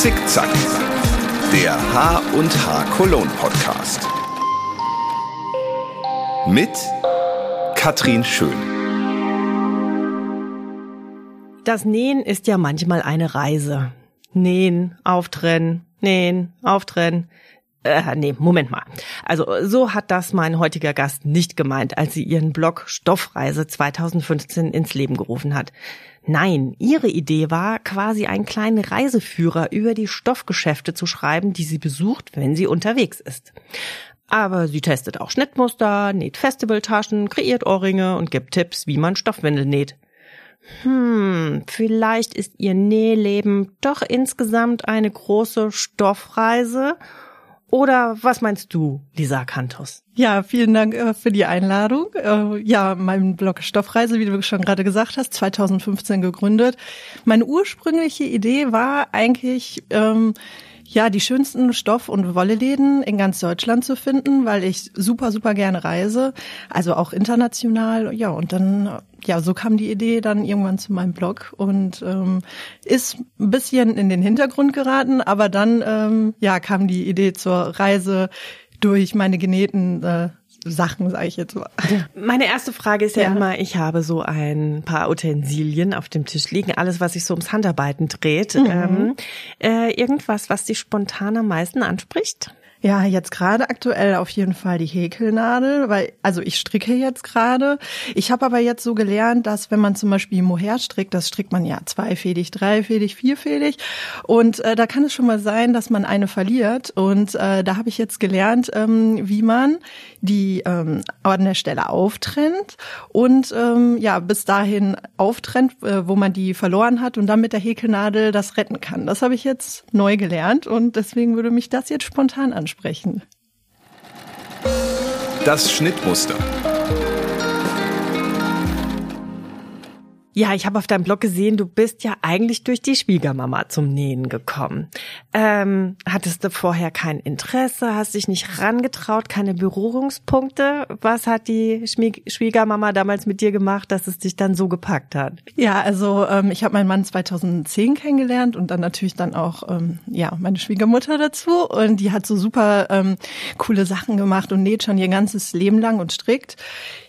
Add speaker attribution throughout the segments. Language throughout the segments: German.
Speaker 1: Zickzack, der H und H Cologne Podcast. Mit Katrin Schön.
Speaker 2: Das Nähen ist ja manchmal eine Reise. Nähen, auftrennen, nähen, auftrennen. Äh, nee, Moment mal. Also so hat das mein heutiger Gast nicht gemeint, als sie ihren Blog Stoffreise 2015 ins Leben gerufen hat. Nein, ihre Idee war, quasi einen kleinen Reiseführer über die Stoffgeschäfte zu schreiben, die sie besucht, wenn sie unterwegs ist. Aber sie testet auch Schnittmuster, näht Festivaltaschen, kreiert Ohrringe und gibt Tipps, wie man Stoffwindel näht. Hm, vielleicht ist ihr Nähleben doch insgesamt eine große Stoffreise oder was meinst du, Lisa Kantos?
Speaker 3: Ja, vielen Dank äh, für die Einladung. Äh, ja, mein Blog Stoffreise, wie du schon gerade gesagt hast, 2015 gegründet. Meine ursprüngliche Idee war eigentlich, ähm, ja, die schönsten Stoff- und Wolleläden in ganz Deutschland zu finden, weil ich super, super gerne reise, also auch international. Ja, und dann, ja, so kam die Idee dann irgendwann zu meinem Blog und ähm, ist ein bisschen in den Hintergrund geraten, aber dann, ähm, ja, kam die Idee zur Reise durch meine genähten äh, Sachen, sage ich jetzt mal.
Speaker 2: Meine erste Frage ist ja, ja, immer, ich habe so ein paar Utensilien auf dem Tisch liegen, alles, was sich so ums Handarbeiten dreht. Mhm. Ähm, äh, irgendwas, was dich spontan am meisten anspricht?
Speaker 3: Ja, jetzt gerade aktuell auf jeden Fall die Häkelnadel, weil also ich stricke jetzt gerade. Ich habe aber jetzt so gelernt, dass wenn man zum Beispiel Mohair strickt, das strickt man ja zweifädig, dreifädig, vierfädig und äh, da kann es schon mal sein, dass man eine verliert und äh, da habe ich jetzt gelernt, ähm, wie man die ähm, an der Stelle auftrennt und ähm, ja bis dahin auftrennt, äh, wo man die verloren hat und dann mit der Häkelnadel das retten kann. Das habe ich jetzt neu gelernt und deswegen würde mich das jetzt spontan anschauen ansprechen.
Speaker 1: Das Schnittmuster.
Speaker 2: Ja, ich habe auf deinem Blog gesehen, du bist ja eigentlich durch die Schwiegermama zum Nähen gekommen. Ähm, hattest du vorher kein Interesse, hast dich nicht rangetraut, keine Berührungspunkte? Was hat die Schwiegermama damals mit dir gemacht, dass es dich dann so gepackt hat?
Speaker 3: Ja, also ähm, ich habe meinen Mann 2010 kennengelernt und dann natürlich dann auch ähm, ja meine Schwiegermutter dazu und die hat so super ähm, coole Sachen gemacht und näht schon ihr ganzes Leben lang und strickt.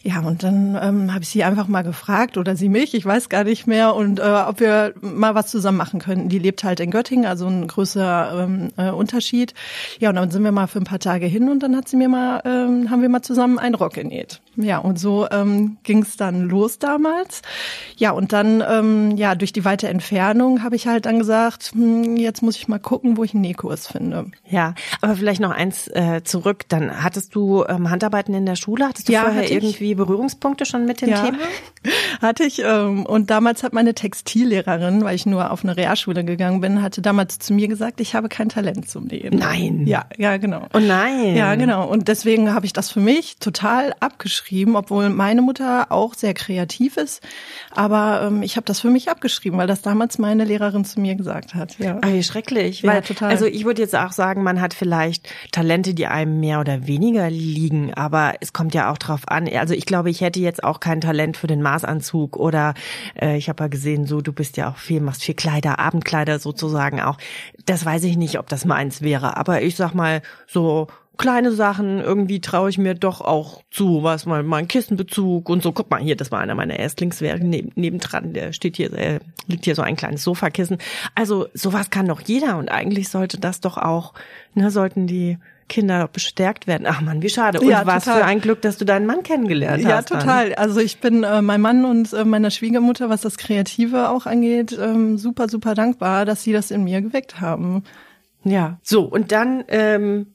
Speaker 3: Ja, und dann ähm, habe ich sie einfach mal gefragt oder sie mich. Ich weiß gar nicht mehr und äh, ob wir mal was zusammen machen könnten. Die lebt halt in Göttingen, also ein größerer ähm, äh, Unterschied. Ja, und dann sind wir mal für ein paar Tage hin und dann hat sie mir mal, ähm, haben wir mal zusammen einen Rock genäht. Ja, und so ähm, ging es dann los damals. Ja, und dann, ähm, ja, durch die weite Entfernung habe ich halt dann gesagt, hm, jetzt muss ich mal gucken, wo ich einen Nähkurs finde.
Speaker 2: Ja, aber vielleicht noch eins äh, zurück. Dann hattest du ähm, Handarbeiten in der Schule? Hattest du ja, vorher irgendwie Berührungspunkte schon mit dem ja, Thema?
Speaker 3: Hatte ich. Ähm, und damals hat meine Textillehrerin, weil ich nur auf eine Realschule gegangen bin, hatte damals zu mir gesagt, ich habe kein Talent zum Nähen.
Speaker 2: Nein.
Speaker 3: Ja, ja, genau.
Speaker 2: Oh nein.
Speaker 3: Ja, genau. Und deswegen habe ich das für mich total abgeschrieben, obwohl meine Mutter auch sehr kreativ ist. Aber ähm, ich habe das für mich abgeschrieben, weil das damals meine Lehrerin zu mir gesagt hat. Ja.
Speaker 2: Ach, schrecklich. Weil, ja, total. Also ich würde jetzt auch sagen, man hat vielleicht Talente, die einem mehr oder weniger liegen, aber es kommt ja auch drauf an. Also ich glaube, ich hätte jetzt auch kein Talent für den Maßanzug oder äh, ich habe ja gesehen, so du bist ja auch viel, machst viel Kleider, Abendkleider sozusagen auch. Das weiß ich nicht, ob das meins wäre, aber ich sag mal so kleine Sachen irgendwie traue ich mir doch auch zu, was mal mein Kissenbezug und so. Guck mal hier, das war einer meiner Erstlingswerke neb, nebendran, der steht hier, äh, liegt hier so ein kleines Sofakissen. Also sowas kann doch jeder und eigentlich sollte das doch auch, ne, sollten die Kinder bestärkt werden. Ach man, wie schade. Und ja, was total. für ein Glück, dass du deinen Mann kennengelernt
Speaker 3: ja,
Speaker 2: hast.
Speaker 3: Ja, total. Dann. Also ich bin äh, mein Mann und äh, meiner Schwiegermutter, was das Kreative auch angeht, ähm, super, super dankbar, dass sie das in mir geweckt haben.
Speaker 2: Ja. So, und dann, ähm,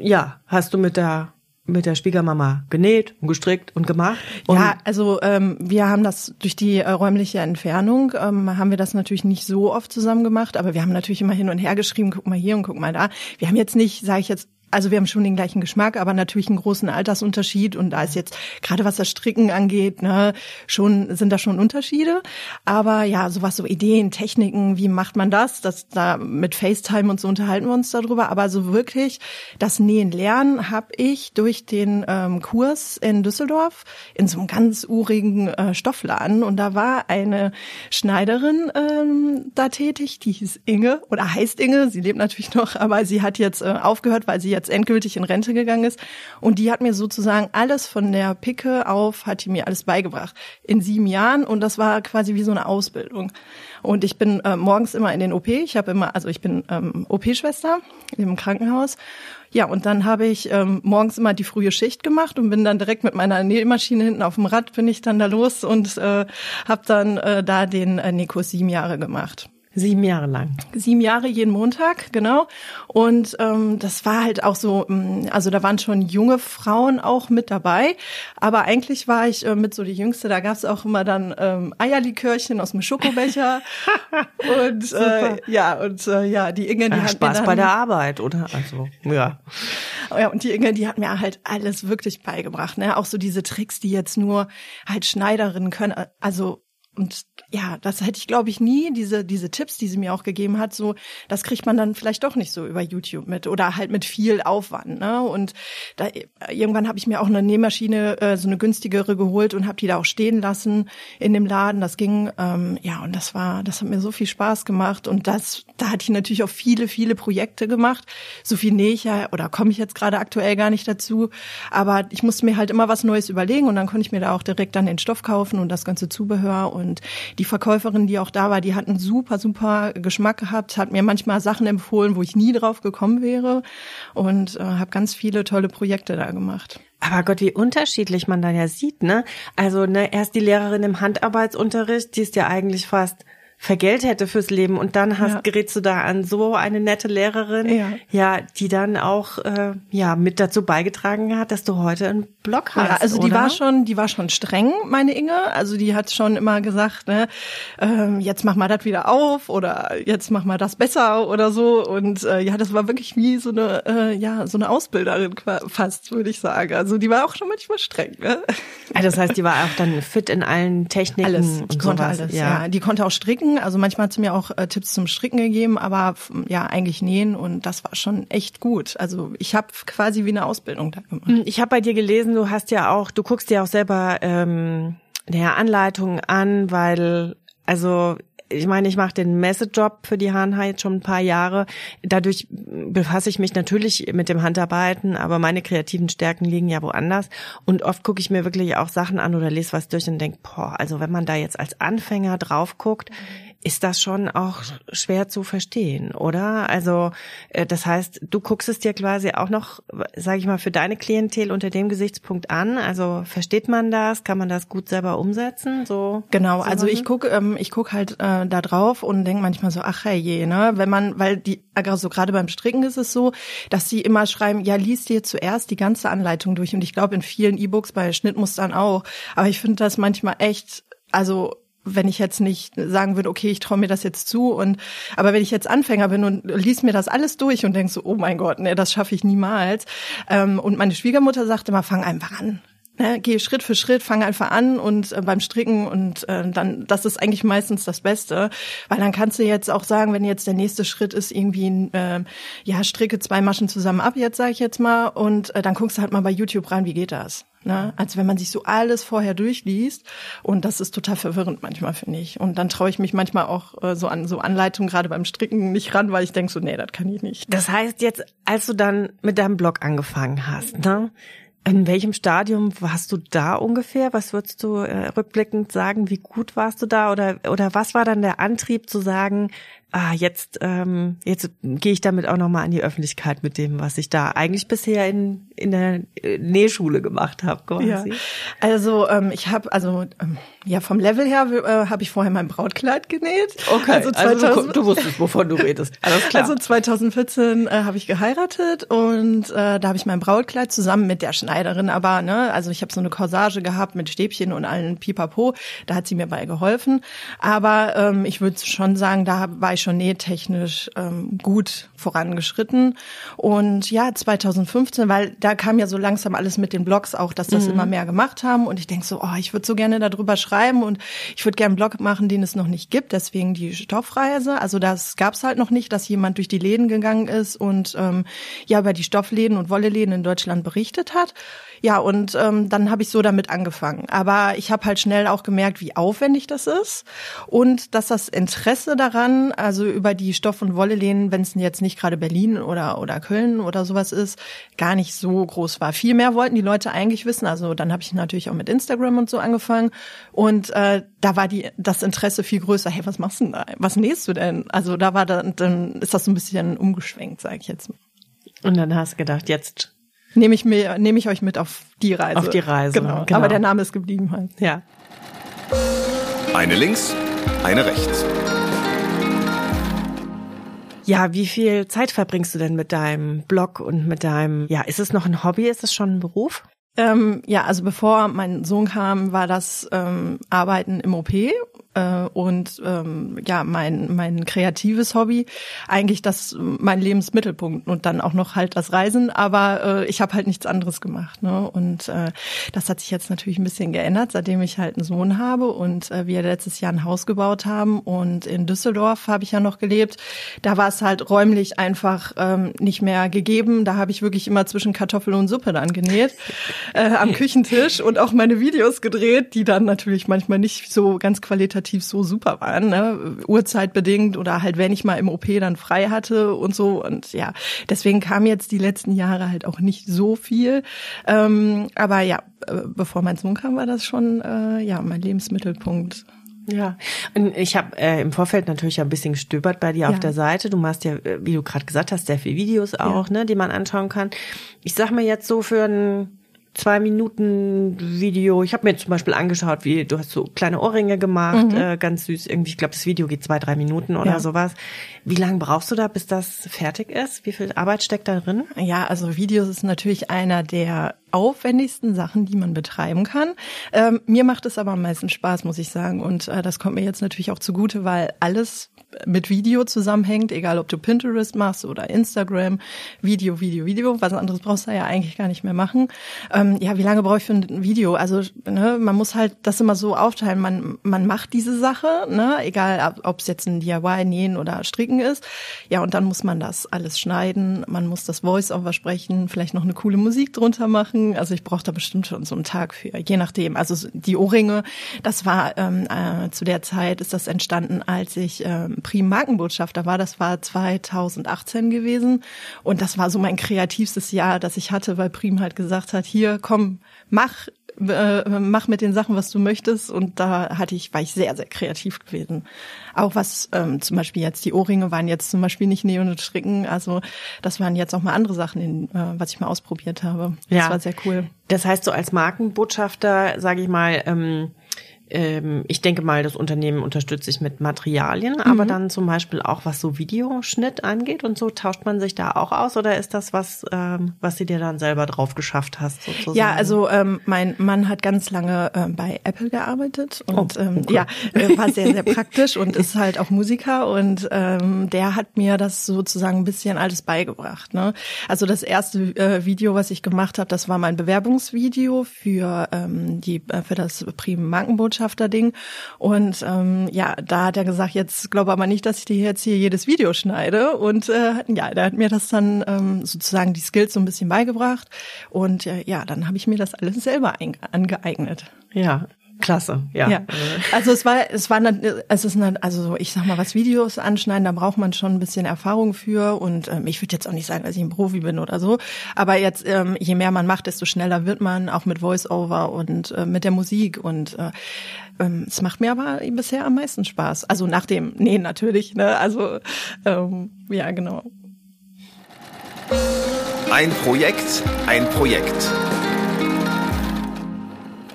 Speaker 2: ja, hast du mit der mit der Schwiegermama genäht und gestrickt und gemacht? Und
Speaker 3: ja, also ähm, wir haben das durch die äh, räumliche Entfernung, ähm, haben wir das natürlich nicht so oft zusammen gemacht, aber wir haben natürlich immer hin und her geschrieben, guck mal hier und guck mal da. Wir haben jetzt nicht, sage ich jetzt also wir haben schon den gleichen Geschmack, aber natürlich einen großen Altersunterschied und da ist jetzt gerade was das Stricken angeht, ne, schon sind da schon Unterschiede. Aber ja, sowas so Ideen, Techniken, wie macht man das? Das da mit FaceTime und so unterhalten wir uns darüber. Aber so wirklich das Nähen lernen habe ich durch den ähm, Kurs in Düsseldorf in so einem ganz urigen äh, Stoffladen und da war eine Schneiderin ähm, da tätig, die hieß Inge oder heißt Inge. Sie lebt natürlich noch, aber sie hat jetzt äh, aufgehört, weil sie jetzt endgültig in Rente gegangen ist. Und die hat mir sozusagen alles von der Picke auf, hat die mir alles beigebracht. In sieben Jahren. Und das war quasi wie so eine Ausbildung. Und ich bin äh, morgens immer in den OP. Ich habe immer, also ich bin ähm, OP-Schwester im Krankenhaus. Ja, und dann habe ich ähm, morgens immer die frühe Schicht gemacht und bin dann direkt mit meiner Nähmaschine hinten auf dem Rad bin ich dann da los und äh, habe dann äh, da den äh, Nekos sieben Jahre gemacht.
Speaker 2: Sieben Jahre lang.
Speaker 3: Sieben Jahre jeden Montag, genau. Und ähm, das war halt auch so, mm, also da waren schon junge Frauen auch mit dabei. Aber eigentlich war ich äh, mit so die Jüngste, da gab's auch immer dann ähm, Eierlikörchen aus dem Schokobecher. und äh, ja, und äh, ja, die Inge, die
Speaker 2: Ach,
Speaker 3: hat
Speaker 2: Spaß
Speaker 3: mir dann,
Speaker 2: bei der Arbeit, oder? Also, ja.
Speaker 3: ja, und die Inge, die hat mir halt alles wirklich beigebracht, ne? Auch so diese Tricks, die jetzt nur halt Schneiderinnen können. Also und ja, das hätte ich, glaube ich, nie, diese, diese Tipps, die sie mir auch gegeben hat, so, das kriegt man dann vielleicht doch nicht so über YouTube mit oder halt mit viel Aufwand. Ne? Und da irgendwann habe ich mir auch eine Nähmaschine, äh, so eine günstigere geholt und habe die da auch stehen lassen in dem Laden. Das ging, ähm, ja, und das war, das hat mir so viel Spaß gemacht. Und das, da hatte ich natürlich auch viele, viele Projekte gemacht. So viel nähe ich ja, oder komme ich jetzt gerade aktuell gar nicht dazu. Aber ich musste mir halt immer was Neues überlegen und dann konnte ich mir da auch direkt dann den Stoff kaufen und das ganze Zubehör und die Verkäuferin, die auch da war, die hat einen super, super Geschmack gehabt, hat mir manchmal Sachen empfohlen, wo ich nie drauf gekommen wäre und äh, habe ganz viele tolle Projekte da gemacht.
Speaker 2: Aber Gott, wie unterschiedlich man da ja sieht, ne? Also, ne, erst die Lehrerin im Handarbeitsunterricht, die ist ja eigentlich fast vergelt hätte fürs Leben und dann hast,
Speaker 3: Ja.
Speaker 2: gerätst du da an so eine nette Lehrerin,
Speaker 3: Ja.
Speaker 2: ja, die dann auch äh, ja mit dazu beigetragen hat, dass du heute einen Blog hast.
Speaker 3: Ja, also die
Speaker 2: oder?
Speaker 3: war schon, die war schon streng, meine Inge. Also die hat schon immer gesagt, ne, ähm, jetzt mach mal das wieder auf oder jetzt mach mal das besser oder so. Und äh, ja, das war wirklich wie so eine, äh, ja, so eine Ausbilderin fast, würde ich sagen. Also die war auch schon manchmal streng. Ne?
Speaker 2: Also das heißt, die war auch dann fit in allen Techniken
Speaker 3: Alles, die konnte
Speaker 2: sowas.
Speaker 3: alles. Ja. die konnte auch stricken. Also manchmal hat sie mir auch äh, Tipps zum Stricken gegeben, aber ja, eigentlich nähen und das war schon echt gut. Also ich habe quasi wie eine Ausbildung da gemacht.
Speaker 2: Ich habe bei dir gelesen, du hast ja auch, du guckst dir auch selber ähm, naja, Anleitungen an, weil also ich meine, ich mache den Messejob für die Hanha jetzt schon ein paar Jahre. Dadurch befasse ich mich natürlich mit dem Handarbeiten, aber meine kreativen Stärken liegen ja woanders. Und oft gucke ich mir wirklich auch Sachen an oder lese was durch und denke, boah, also wenn man da jetzt als Anfänger drauf guckt, ist das schon auch schwer zu verstehen, oder? Also äh, das heißt, du guckst es dir quasi auch noch, sage ich mal, für deine Klientel unter dem Gesichtspunkt an. Also versteht man das? Kann man das gut selber umsetzen? So
Speaker 3: Genau,
Speaker 2: so
Speaker 3: also ich gucke ähm, ich guck halt äh, da drauf und denk manchmal so, ach je, ne, wenn man, weil die, also gerade beim Stricken ist es so, dass sie immer schreiben, ja, lies dir zuerst die ganze Anleitung durch und ich glaube in vielen E-Books bei Schnittmustern auch, aber ich finde das manchmal echt, also wenn ich jetzt nicht sagen würde, okay, ich traue mir das jetzt zu und aber wenn ich jetzt Anfänger bin und lies mir das alles durch und denk so, oh mein Gott, nee, das schaffe ich niemals. Ähm, und meine Schwiegermutter sagte immer, fang einfach an. Ne, geh Schritt für Schritt, fang einfach an und äh, beim Stricken und äh, dann, das ist eigentlich meistens das Beste, weil dann kannst du jetzt auch sagen, wenn jetzt der nächste Schritt ist irgendwie, äh, ja, stricke zwei Maschen zusammen ab, jetzt sage ich jetzt mal, und äh, dann guckst du halt mal bei YouTube rein, wie geht das? Ne? Als wenn man sich so alles vorher durchliest und das ist total verwirrend manchmal, finde ich. Und dann traue ich mich manchmal auch äh, so an so Anleitungen gerade beim Stricken nicht ran, weil ich denk so, nee, das kann ich nicht.
Speaker 2: Das heißt jetzt, als du dann mit deinem Blog angefangen hast, ne? In welchem Stadium warst du da ungefähr? Was würdest du äh, rückblickend sagen? Wie gut warst du da? Oder oder was war dann der Antrieb zu sagen, ah jetzt ähm, jetzt gehe ich damit auch noch mal an die Öffentlichkeit mit dem, was ich da eigentlich bisher in in der äh, Nähschule gemacht habe, quasi.
Speaker 3: Ja. Also ähm, ich habe also ähm, ja vom Level her äh, habe ich vorher mein Brautkleid genäht.
Speaker 2: also,
Speaker 3: 2000
Speaker 2: du, du wusstest, wovon du redest. Alles klar.
Speaker 3: Also 2014 äh, habe ich geheiratet und äh, da habe ich mein Brautkleid zusammen mit der Schneiderin, aber ne, also ich habe so eine Corsage gehabt mit Stäbchen und allen Pipapo, da hat sie mir bei geholfen. Aber ähm, ich würde schon sagen, da war ich nähtechnisch ähm, gut vorangeschritten. Und ja, 2015, weil da kam ja so langsam alles mit den Blogs auch, dass das mhm. immer mehr gemacht haben. Und ich denk so, oh, ich würde so gerne darüber schreiben und ich würde gerne einen Blog machen, den es noch nicht gibt. Deswegen die Stoffreise. Also das gab's halt noch nicht, dass jemand durch die Läden gegangen ist und ähm, ja über die Stoffläden und Wolleläden in Deutschland berichtet hat. Ja, und ähm, dann habe ich so damit angefangen. Aber ich habe halt schnell auch gemerkt, wie aufwendig das ist und dass das Interesse daran, also über die Stoff- und Wollelehnen, wenn es jetzt nicht gerade Berlin oder oder Köln oder sowas ist, gar nicht so groß war. Viel mehr wollten die Leute eigentlich wissen. Also dann habe ich natürlich auch mit Instagram und so angefangen und äh, da war die das Interesse viel größer. Hey, was machst du denn da? Was nähst du denn? Also da war dann, dann ist das so ein bisschen umgeschwenkt, sage ich jetzt.
Speaker 2: Und dann hast du gedacht, jetzt
Speaker 3: nehme ich mir, nehme ich euch mit auf die Reise.
Speaker 2: Auf die Reise.
Speaker 3: Genau. genau. Aber der Name ist geblieben halt.
Speaker 2: Ja.
Speaker 1: Eine links, eine rechts.
Speaker 2: Ja, wie viel Zeit verbringst du denn mit deinem Blog und mit deinem, ja, ist es noch ein Hobby? Ist es schon ein Beruf?
Speaker 3: Ähm, ja, also bevor mein Sohn kam, war das ähm, Arbeiten im OP äh, und ähm, ja mein mein kreatives Hobby eigentlich das mein Lebensmittelpunkt und dann auch noch halt das Reisen. Aber äh, ich habe halt nichts anderes gemacht ne? Und äh, das hat sich jetzt natürlich ein bisschen geändert seitdem ich halt einen Sohn habe und äh, wir letztes Jahr ein Haus gebaut haben. Und in Düsseldorf habe ich ja noch gelebt. Da war es halt räumlich einfach ähm, nicht mehr gegeben. Da habe ich wirklich immer zwischen Kartoffel und Suppe dann genäht äh, am Küchentisch und auch meine Videos gedreht die dann natürlich manchmal nicht so ganz qualitativ qualitativ so super waren, ne? Uhrzeitbedingt oder halt wenn ich mal im OP dann frei hatte und so und ja, deswegen kam jetzt die letzten Jahre halt auch nicht so viel, ähm, aber ja, äh, bevor mein Sohn kam, war das schon äh, ja mein Lebensmittelpunkt.
Speaker 2: Ja, und ich habe äh, im Vorfeld natürlich ein bisschen gestöbert bei dir ja. auf der Seite. Du machst ja, äh, wie du gerade gesagt hast, sehr viele Videos auch, ja. ne, die man anschauen kann. Ich sag mal jetzt so für ein zwei Minuten Video. Ich habe mir zum Beispiel angeschaut, wie du hast so kleine Ohrringe gemacht, mhm. äh, ganz süß. Irgendwie, ich glaube, das Video geht zwei, drei Minuten oder ja. sowas. Wie lange brauchst du da, bis das fertig ist? Wie viel Arbeit steckt da drin?
Speaker 3: Ja, also Videos ist natürlich einer der aufwendigsten Sachen, die man betreiben kann. Ähm, mir macht es aber am meisten Spaß, muss ich sagen. Und äh, das kommt mir jetzt natürlich auch zugute, weil alles mit Video zusammenhängt, egal ob du Pinterest machst oder Instagram, Video, Video, Video, was anderes brauchst du ja eigentlich gar nicht mehr machen. Ähm, ja, wie lange brauche ich für ein Video? Also ne, man muss halt das immer so aufteilen. Man man macht diese Sache, ne, egal ob es jetzt ein DIY, Nähen oder Stricken ist. Ja, und dann muss man das alles schneiden. Man muss das Voice-Over sprechen, vielleicht noch eine coole Musik drunter machen. Also ich brauche da bestimmt schon so einen Tag für, je nachdem. Also die Ohrringe, das war ähm, äh, zu der Zeit ist das entstanden, als ich ähm, Prim Markenbotschafter war. Das war 2018 gewesen. Und das war so mein kreativstes Jahr, das ich hatte, weil Prim halt gesagt hat, hier, komm, mach, äh, mach mit den Sachen, was du möchtest. Und da hatte ich, war ich sehr, sehr kreativ gewesen. Auch was ähm, zum Beispiel jetzt die Ohrringe waren jetzt zum Beispiel nicht Neon und Stricken. Also das waren jetzt auch mal andere Sachen, in, äh, was ich mal ausprobiert habe. Das ja. war sehr cool.
Speaker 2: Das heißt, so als Markenbotschafter, sage ich mal, ähm, ähm, ich denke mal, das Unternehmen unterstützt sich mit Materialien, mhm. aber dann zum Beispiel auch was so Videoschnitt angeht und so, tauscht man sich da auch aus oder ist das was, ähm, was du dir dann selber drauf geschafft hast? Sozusagen?
Speaker 3: Ja, also ähm, mein Mann hat ganz lange äh, bei Apple gearbeitet und oh, ähm, okay. ja, äh, war sehr, sehr praktisch und ist halt auch Musiker und ähm, der hat mir das sozusagen ein bisschen alles beigebracht. Ne? Also das erste äh, Video, was ich gemacht habe, das war mein Bewerbungsvideo für ähm, die äh, für das Prim Markenbotschaft Botschafter-Ding. Und ähm, ja, da hat er gesagt, jetzt glaube aber nicht, dass ich dir jetzt hier jedes Video schneide. Und äh, ja, der hat mir das dann ähm, sozusagen die Skills so ein bisschen beigebracht. Und äh, ja, dann habe ich mir das alles selber angeeignet.
Speaker 2: Ja, Klasse, ja. ja.
Speaker 3: Also es war, es war, es ist eine, also ich sag mal, was Videos anschneiden, da braucht man schon ein bisschen Erfahrung für und ähm, ich würde jetzt auch nicht sagen, dass ich ein Profi bin oder so, aber jetzt ähm, je mehr man macht, desto schneller wird man, auch mit Voice-Over und äh, mit der Musik und äh, ähm, es macht mir aber bisher am meisten Spaß. Also nach dem Nähen natürlich, ne? Also ähm, ja, genau.
Speaker 1: Ein Projekt, ein Projekt.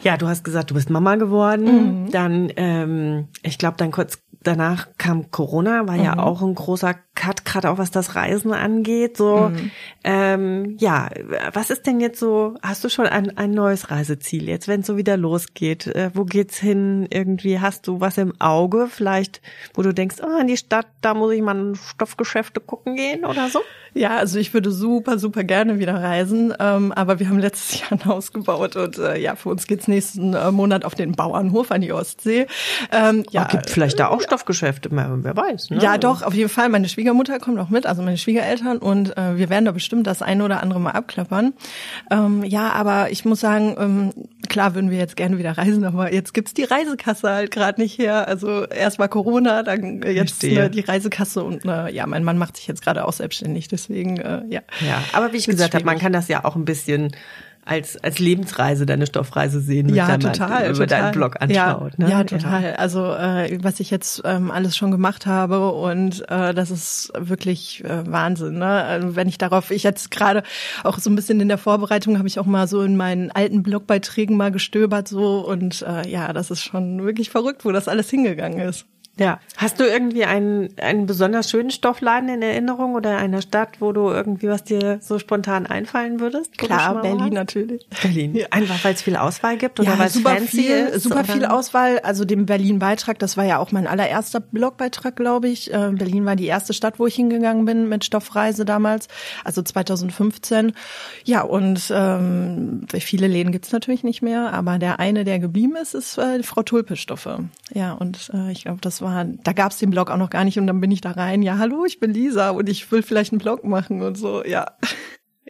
Speaker 2: Ja, du hast gesagt, du bist Mama geworden. Mhm. Dann, ähm, ich glaube, dann kurz danach kam Corona, war mhm. ja auch ein großer Cut, gerade auch was das Reisen angeht. So, mhm. ähm, ja, was ist denn jetzt so? Hast du schon ein, ein neues Reiseziel jetzt, wenn es so wieder losgeht? Äh, wo geht's hin? Irgendwie hast du was im Auge, vielleicht, wo du denkst, oh, in die Stadt, da muss ich mal in Stoffgeschäfte gucken gehen oder so?
Speaker 3: Ja, also ich würde super, super gerne wieder reisen, ähm, aber wir haben letztes Jahr ein Haus gebaut und äh, ja, für uns geht's nächsten äh, Monat auf den Bauernhof an die Ostsee.
Speaker 2: Ähm, ja, oh, gibt vielleicht da auch Stoffgeschäfte, wer weiß. Ne?
Speaker 3: Ja, doch, auf jeden Fall. Meine Schwiegermutter kommt auch mit, also meine Schwiegereltern und äh, wir werden da bestimmt das eine oder andere mal abklappern. Ähm, ja, aber ich muss sagen, ähm, klar würden wir jetzt gerne wieder reisen, aber jetzt gibt's die Reisekasse halt gerade nicht her. Also erst war Corona, dann jetzt ne, die Reisekasse und äh, ja, mein Mann macht sich jetzt gerade auch selbstständig. Deswegen, äh, ja.
Speaker 2: Ja, aber wie ich gesagt habe, man kann das ja auch ein bisschen als, als Lebensreise, deine Stoffreise sehen,
Speaker 3: ja, wenn total,
Speaker 2: man über
Speaker 3: total.
Speaker 2: deinen Blog anschaut.
Speaker 3: Ja, ne? ja total. Ja. Also äh, was ich jetzt ähm, alles schon gemacht habe und äh, das ist wirklich äh, Wahnsinn. Ne? Also, wenn ich darauf, ich jetzt gerade auch so ein bisschen in der Vorbereitung habe ich auch mal so in meinen alten Blogbeiträgen mal gestöbert so und äh, ja, das ist schon wirklich verrückt, wo das alles hingegangen ist.
Speaker 2: Ja. Hast du irgendwie einen, einen besonders schönen Stoffladen in Erinnerung oder einer Stadt, wo du irgendwie was dir so spontan einfallen würdest?
Speaker 3: Klar, Berlin warst? natürlich.
Speaker 2: Berlin. Ja. Einfach weil es viel Auswahl gibt oder ja, weil es fancy
Speaker 3: viel,
Speaker 2: ist?
Speaker 3: Super oder? viel Auswahl. Also dem Berlin-Beitrag, das war ja auch mein allererster Blogbeitrag, glaube ich. Äh, Berlin war die erste Stadt, wo ich hingegangen bin mit Stoffreise damals, also 2015. Ja, und ähm, viele Läden gibt's natürlich nicht mehr, aber der eine, der geblieben ist, ist äh, Frau Tulpe Stoffe. Ja, und äh, ich glaube, das war, da gab es den Blog auch noch gar nicht und dann bin ich da rein, ja, hallo, ich bin Lisa und ich will vielleicht einen Blog machen und so, ja.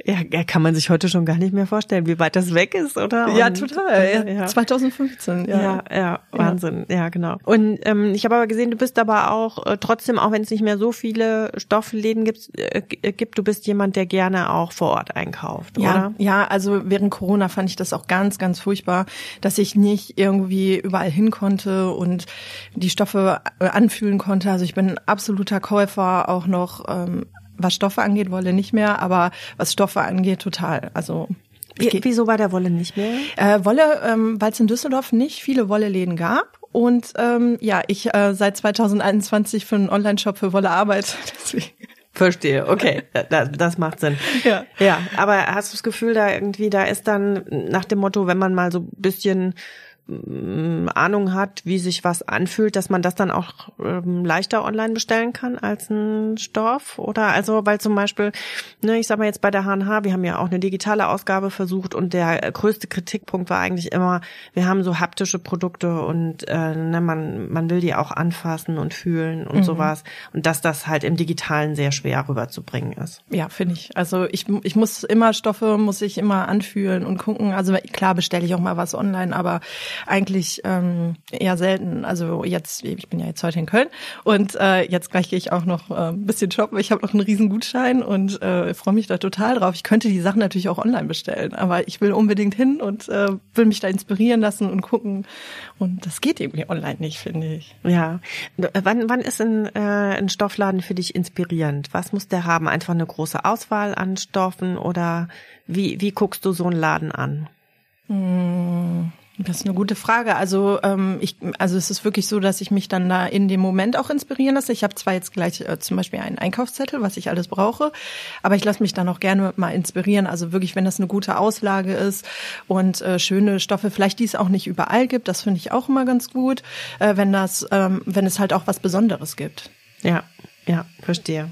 Speaker 2: Ja, kann man sich heute schon gar nicht mehr vorstellen, wie weit das weg ist, oder?
Speaker 3: Und, ja, total. Ja, 2015,
Speaker 2: ja. Ja, ja Wahnsinn. Ja, ja genau. Und ähm, ich habe aber gesehen, du bist aber auch äh, trotzdem, auch wenn es nicht mehr so viele Stoffläden gibt, äh, gibt, du bist jemand, der gerne auch vor Ort einkauft,
Speaker 3: ja,
Speaker 2: oder?
Speaker 3: Ja, also während Corona fand ich das auch ganz, ganz furchtbar, dass ich nicht irgendwie überall hin konnte und die Stoffe äh, anfühlen konnte. Also ich bin ein absoluter Käufer, auch noch ähm, was Stoffe angeht, Wolle nicht mehr, aber was Stoffe angeht, total. Also
Speaker 2: Wieso bei der Wolle nicht mehr?
Speaker 3: Äh, Wolle, ähm, weil es in Düsseldorf nicht viele Wolleläden gab. Und ähm, ja, ich äh, seit 2021 für einen Online-Shop für Wolle arbeite. Deswegen.
Speaker 2: Verstehe, okay, das, das macht Sinn. Ja. ja, aber hast du das Gefühl, da irgendwie, da ist dann nach dem Motto, wenn man mal so bisschen ähm, Ahnung hat, wie sich was anfühlt, dass man das dann auch ähm, leichter online bestellen kann als ein Stoff? Oder also, weil zum Beispiel, ne, ich sag mal jetzt bei der HNH, wir haben ja auch eine digitale Ausgabe versucht und der größte Kritikpunkt war eigentlich immer, wir haben so haptische Produkte und äh, ne, man, man will die auch anfassen und fühlen und mhm. sowas. Und dass das halt im Digitalen sehr schwer rüberzubringen ist.
Speaker 3: Ja, finde ich. Also ich, ich muss immer Stoffe, muss ich immer anfühlen und gucken. Also klar bestelle ich auch mal was online, aber eigentlich ähm, eher selten. Also jetzt, ich bin ja jetzt heute in Köln und äh, jetzt gleich gehe ich auch noch äh, ein bisschen shoppen. Ich habe noch einen riesen Gutschein und äh, freue mich da total drauf. Ich könnte die Sachen natürlich auch online bestellen, aber ich will unbedingt hin und äh, will mich da inspirieren lassen und gucken. Und das geht irgendwie online nicht, finde ich.
Speaker 2: Ja. Wann, wann ist ein, äh, ein Stoffladen für dich inspirierend? Was muss der haben? Einfach eine große Auswahl an Stoffen oder wie, wie guckst du so einen Laden an?
Speaker 3: Mmh. Das ist eine gute Frage. Also ähm, ich, also es ist wirklich so, dass ich mich dann da in dem Moment auch inspirieren lasse. Ich habe zwar jetzt gleich äh, zum Beispiel einen Einkaufszettel, was ich alles brauche, aber ich lasse mich dann auch gerne mal inspirieren. Also wirklich, wenn das eine gute Auslage ist und äh, schöne Stoffe, vielleicht die es auch nicht überall gibt, das finde ich auch immer ganz gut, äh, wenn das, ähm, wenn es halt auch was Besonderes gibt.
Speaker 2: Ja, ja, verstehe.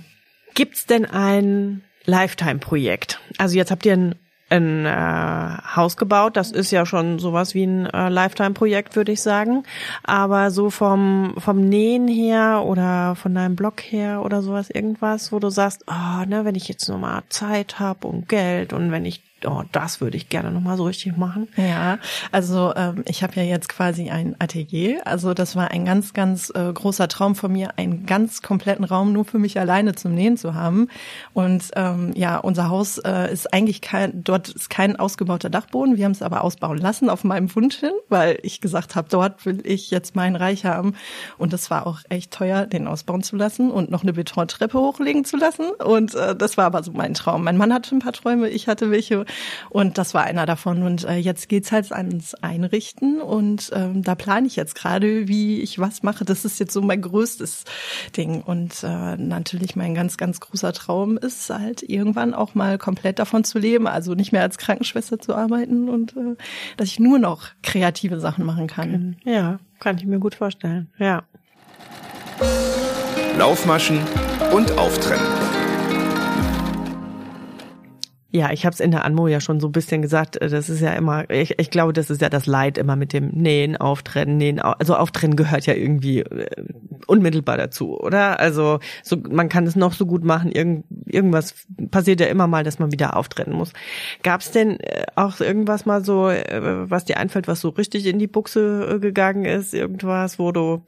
Speaker 2: Gibt's denn ein Lifetime-Projekt? Also jetzt habt ihr ein ein äh, Haus gebaut. Das ist ja schon sowas wie ein äh, Lifetime-Projekt, würde ich sagen. Aber so vom, vom Nähen her oder von deinem Blog her oder sowas, irgendwas, wo du sagst, oh, ne, wenn ich jetzt nur mal Zeit habe und Geld und wenn ich oh, das würde ich gerne nochmal so richtig machen.
Speaker 3: Ja, also ähm, ich habe ja jetzt quasi ein Atelier. Also das war ein ganz, ganz äh, großer Traum von mir, einen ganz kompletten Raum nur für mich alleine zum Nähen zu haben. Und ähm, ja, unser Haus äh, ist eigentlich kein, dort ist kein ausgebauter Dachboden. Wir haben es aber ausbauen lassen auf meinem Wunsch hin, weil ich gesagt habe, dort will ich jetzt mein Reich haben. Und das war auch echt teuer, den ausbauen zu lassen und noch eine Betontreppe hochlegen zu lassen. Und äh, das war aber so mein Traum. Mein Mann hatte ein paar Träume, ich hatte welche Und das war einer davon. Und äh, jetzt geht's halt ans Einrichten und ähm, da plane ich jetzt gerade, wie ich was mache. Das ist jetzt so mein größtes Ding. Und äh, natürlich mein ganz, ganz großer Traum ist halt irgendwann auch mal komplett davon zu leben. Also nicht mehr als Krankenschwester zu arbeiten und äh, dass ich nur noch kreative Sachen machen kann.
Speaker 2: Ja, kann ich mir gut vorstellen. Ja.
Speaker 1: Laufmaschen und Auftrennen.
Speaker 2: Ja, ich habe es in der Anmo ja schon so ein bisschen gesagt. äh, Das ist ja immer, ich, ich glaube, das ist ja das Leid immer mit dem Nähen, Auftrennen, Nähen. Also Auftrennen gehört ja irgendwie äh, unmittelbar dazu, oder? Also so, man kann es noch so gut machen. Irgend, irgendwas passiert ja immer mal, dass man wieder auftrennen muss. Gab es denn äh, auch irgendwas mal so, was dir einfällt, was so richtig in die Buchse gegangen ist? Irgendwas, wo du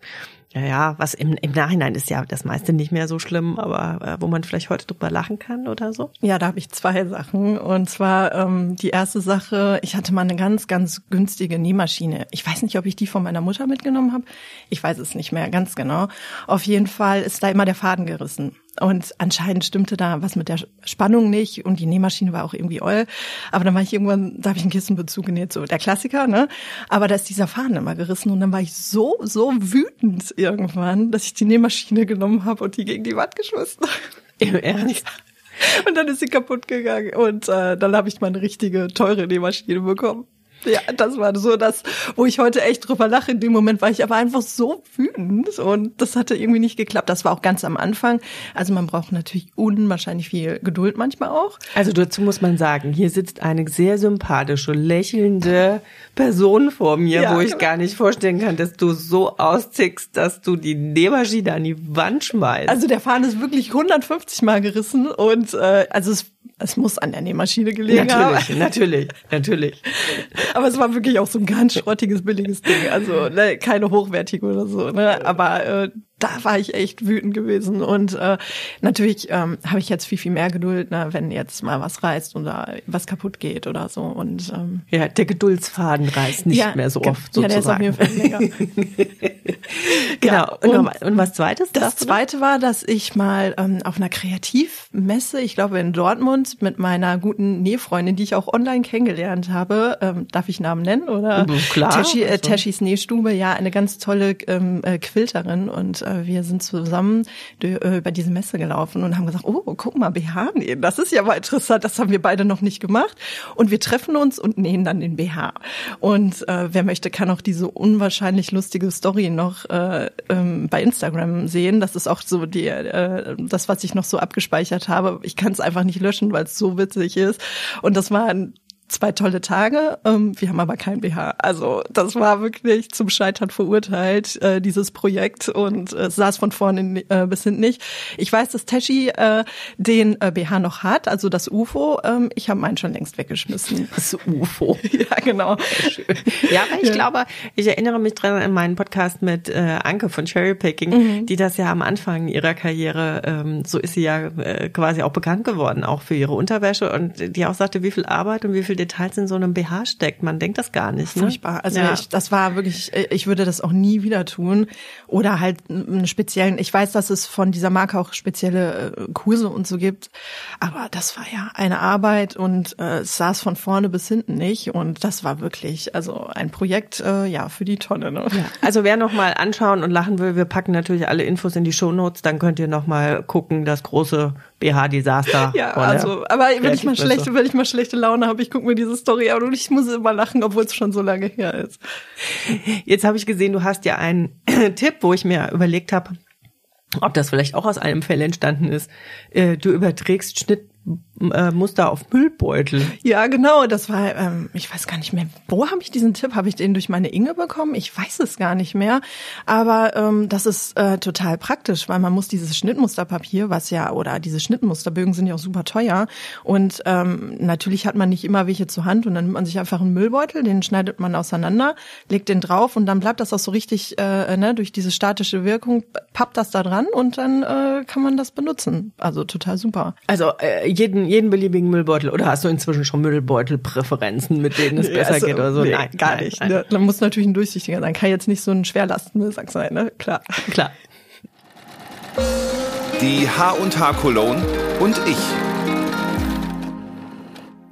Speaker 2: ja, ja, was im, im Nachhinein ist ja das meiste nicht mehr so schlimm, aber äh, wo man vielleicht heute drüber lachen kann oder so?
Speaker 3: Ja, da habe ich zwei Sachen. Und zwar ähm, die erste Sache, ich hatte mal eine ganz, ganz günstige Nähmaschine. Ich weiß nicht, ob ich die von meiner Mutter mitgenommen habe. Ich weiß es nicht mehr ganz genau. Auf jeden Fall ist da immer der Faden gerissen. Und anscheinend stimmte da was mit der Spannung nicht und die Nähmaschine war auch irgendwie oll. Aber dann war ich irgendwann, da habe ich einen Kissenbezug genäht, so der Klassiker, ne? Aber da ist dieser Faden immer gerissen und dann war ich so, so wütend irgendwann, dass ich die Nähmaschine genommen habe und die gegen die Wand geschmissen.
Speaker 2: Im Ernst?
Speaker 3: Und dann ist sie kaputt gegangen und äh, dann habe ich mal eine richtige teure Nähmaschine bekommen. Ja, das war so das, wo ich heute echt drüber lache. In dem Moment war ich aber einfach so wütend und das hatte irgendwie nicht geklappt. Das war auch ganz am Anfang. Also man braucht natürlich unwahrscheinlich viel Geduld manchmal auch.
Speaker 2: Also dazu muss man sagen, hier sitzt eine sehr sympathische, lächelnde Person vor mir,
Speaker 3: Ja,
Speaker 2: wo ich gar nicht vorstellen kann, dass du so austickst, dass du die Nähmaschine an die Wand schmeißt.
Speaker 3: Also der Faden ist wirklich 150 Mal gerissen und äh, also es, es muss an der Nähmaschine gelegen haben.
Speaker 2: natürlich, natürlich, natürlich.
Speaker 3: Aber es war wirklich auch so ein ganz schrottiges, billiges Ding. Also ne, keine hochwertige oder so. Ne? Aber äh, da war ich echt wütend gewesen. Und äh, natürlich ähm, habe ich jetzt viel, viel mehr Geduld, ne, wenn jetzt mal was reißt oder was kaputt geht oder so. Und ähm,
Speaker 2: Ja, der Geduldsfaden reißt nicht
Speaker 3: ja,
Speaker 2: mehr so oft
Speaker 3: Ja, der ist auf
Speaker 2: sozusagen.
Speaker 3: jeden Fall länger.
Speaker 2: genau.
Speaker 3: Ja,
Speaker 2: und,
Speaker 3: und-
Speaker 2: und was zweites?
Speaker 3: Das zweite war, dass ich mal ähm, auf einer Kreativmesse, ich glaube in Dortmund, mit meiner guten Nähfreundin, die ich auch online kennengelernt habe, ähm, darf ich Namen nennen oder?
Speaker 2: Klar,
Speaker 3: Teschi, äh,
Speaker 2: also.
Speaker 3: Teschis Nähstube, ja, eine ganz tolle ähm, äh, Quilterin und äh, wir sind zusammen äh, über diese Messe gelaufen und haben gesagt, oh, guck mal, BH nähen, das ist ja mal interessant, das haben wir beide noch nicht gemacht. Und wir treffen uns und nähen dann den BH und äh, wer möchte, kann auch diese unwahrscheinlich lustige Story noch äh, ähm, bei Instagram sehen, das ist auch so die äh, das, was ich noch so abgespeichert habe, ich kann es einfach nicht löschen, weil es so witzig ist. Und das war ein zwei tolle Tage. Ähm, wir haben aber kein BH. Also das war wirklich zum Scheitern verurteilt, äh, dieses Projekt. Und äh, es saß von vorne äh, bis hinten nicht. Ich weiß, dass Teschi äh, den äh, BH noch hat, also das UFO. Ähm, ich habe meinen schon längst weggeschmissen.
Speaker 2: Das UFO.
Speaker 3: ja, genau.
Speaker 2: Ja, aber ich glaube, ich erinnere mich dran an meinen Podcast mit äh, Anke von Cherrypicking,
Speaker 3: Mhm.
Speaker 2: die das ja am Anfang ihrer Karriere, ähm, so ist sie ja äh, quasi auch bekannt geworden, auch für ihre Unterwäsche und die auch sagte, wie viel Arbeit und wie viel Details in so einem BH steckt. Man denkt das gar nicht. Ne?
Speaker 3: Furchtbar. Also
Speaker 2: ja.
Speaker 3: ich, das war wirklich, ich würde das auch nie wieder tun. Oder halt einen speziellen, ich weiß, dass es von dieser Marke auch spezielle äh, Kurse und so gibt. Aber das war ja eine Arbeit und äh, es saß von vorne bis hinten nicht. Und das war wirklich, also ein Projekt, äh, ja, für die Tonne. Ne?
Speaker 2: Ja, also wer noch mal anschauen und lachen will, wir packen natürlich alle Infos in die Shownotes, dann könnt ihr noch mal gucken, das große BH-Desaster.
Speaker 3: Ja, also, aber wenn ich mal schlechte, wenn ich mal schlechte Laune habe, ich gucke mir diese Story an und ich muss immer lachen, obwohl es schon so lange her ist.
Speaker 2: Jetzt habe ich gesehen, du hast ja einen Tipp, wo ich mir überlegt habe, ob das vielleicht auch aus einem Fell entstanden ist. Äh, Du überträgst Schnittmuster auf Müllbeutel.
Speaker 3: Ja, genau. Das war, ähm, ich weiß gar nicht mehr, wo habe ich diesen Tipp? Habe ich den durch meine Inge bekommen? Ich weiß es gar nicht mehr. Aber ähm, das ist äh, total praktisch, weil man muss dieses Schnittmusterpapier, was ja, oder diese Schnittmusterbögen sind ja auch super teuer. Und ähm, natürlich hat man nicht immer welche zur Hand und dann nimmt man sich einfach einen Müllbeutel, den schneidet man auseinander, legt den drauf und dann bleibt das auch so richtig, äh, ne, durch diese statische Wirkung, pappt das da dran und dann äh, kann man das benutzen. Also total super.
Speaker 2: Also äh, jeden, jeden beliebigen Müllbeutel. Oder hast du inzwischen schon Müllbeutelpräferenzen, mit denen es besser
Speaker 3: Also,
Speaker 2: geht oder so?
Speaker 3: Nee,
Speaker 2: nein,
Speaker 3: gar
Speaker 2: nein,
Speaker 3: nicht.
Speaker 2: Nein.
Speaker 3: Ne? Dann muss natürlich ein durchsichtiger sein. Kann jetzt nicht so ein Schwerlastenmüllsack sein, ne? Klar.
Speaker 2: Klar.
Speaker 1: Die H&H Cologne und ich.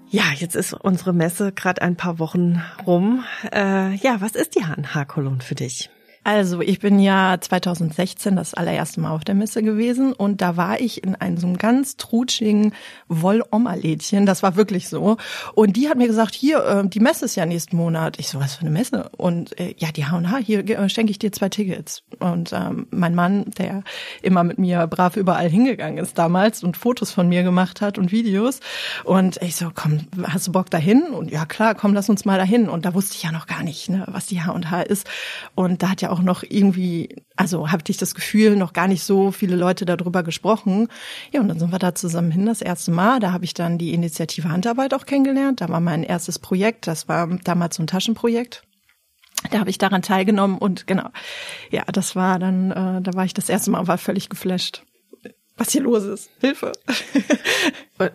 Speaker 2: Ja, jetzt ist unsere Messe gerade ein paar Wochen rum. Äh, ja, was ist die HNH-Kolon für dich?
Speaker 3: Also ich bin ja 2016 das allererste Mal auf der Messe gewesen und da war ich in einem so einem ganz trutschigen Woll-Oma-Lädchen, das war wirklich so. Und die hat mir gesagt, hier, äh, die Messe ist ja nächsten Monat. Ich so, was für eine Messe? Und äh, ja, die H&H, hier äh, schenke ich dir zwei Tickets. Und ähm, mein Mann, der immer mit mir brav überall hingegangen ist damals und Fotos von mir gemacht hat und Videos. Und ich so, komm, hast du Bock dahin? Und ja, klar, komm, lass uns mal dahin. Und da wusste ich ja noch gar nicht, ne, was die H&H ist. Und da hat ja auch noch irgendwie, also hatte ich das Gefühl, noch gar nicht so viele Leute darüber gesprochen. Ja, und dann sind wir da zusammen hin das erste Mal. Da habe ich dann die Initiative Handarbeit auch kennengelernt. Da war mein erstes Projekt. Das war damals so ein Taschenprojekt. Da habe ich daran teilgenommen und genau, ja, das war dann, äh, da war ich das erste Mal, war völlig geflasht was hier los ist. Hilfe.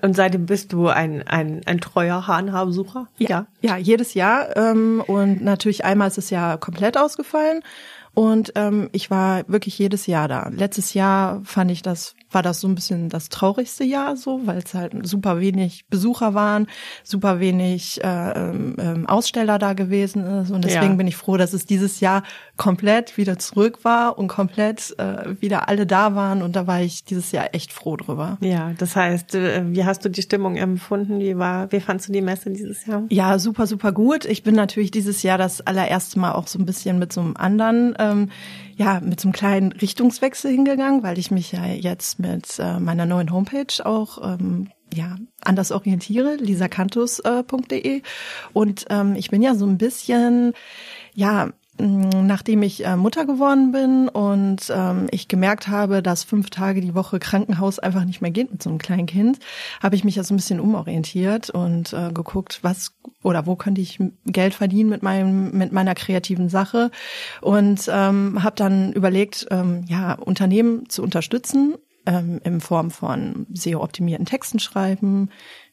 Speaker 2: und, seitdem bist du ein, ein, ein treuer Hahnhaarbesucher?
Speaker 3: Ja, ja, jedes Jahr. Ähm, und natürlich einmal ist es ja komplett ausgefallen. Und ähm, ich war wirklich jedes Jahr da. Letztes Jahr fand ich das, war das so ein bisschen das traurigste Jahr so, weil es halt super wenig Besucher waren, super wenig äh, ähm, Aussteller da gewesen ist. Und deswegen ja. bin ich froh, dass es dieses Jahr komplett wieder zurück war und komplett äh, wieder alle da waren. Und da war ich dieses Jahr echt froh drüber.
Speaker 2: Ja, das heißt, äh, wie hast du die Stimmung empfunden? Wie war, wie fandst du die Messe dieses Jahr?
Speaker 3: Ja, super, super gut. Ich bin natürlich dieses Jahr das allererste Mal auch so ein bisschen mit so einem anderen ähm, ja mit so einem kleinen Richtungswechsel hingegangen, weil ich mich ja jetzt mit äh, meiner neuen Homepage auch ähm, ja anders orientiere, lisakantus.de äh, und ähm, ich bin ja so ein bisschen ja nachdem ich äh, Mutter geworden bin und ähm, ich gemerkt habe, dass fünf Tage die Woche Krankenhaus einfach nicht mehr geht mit so einem kleinen Kind, habe ich mich ja so ein bisschen umorientiert und äh, geguckt, was oder wo könnte ich Geld verdienen mit meinem mit meiner kreativen Sache und ähm, habe dann überlegt, ähm, ja Unternehmen zu unterstützen ähm, in Form von SEO-optimierten Texten schreiben,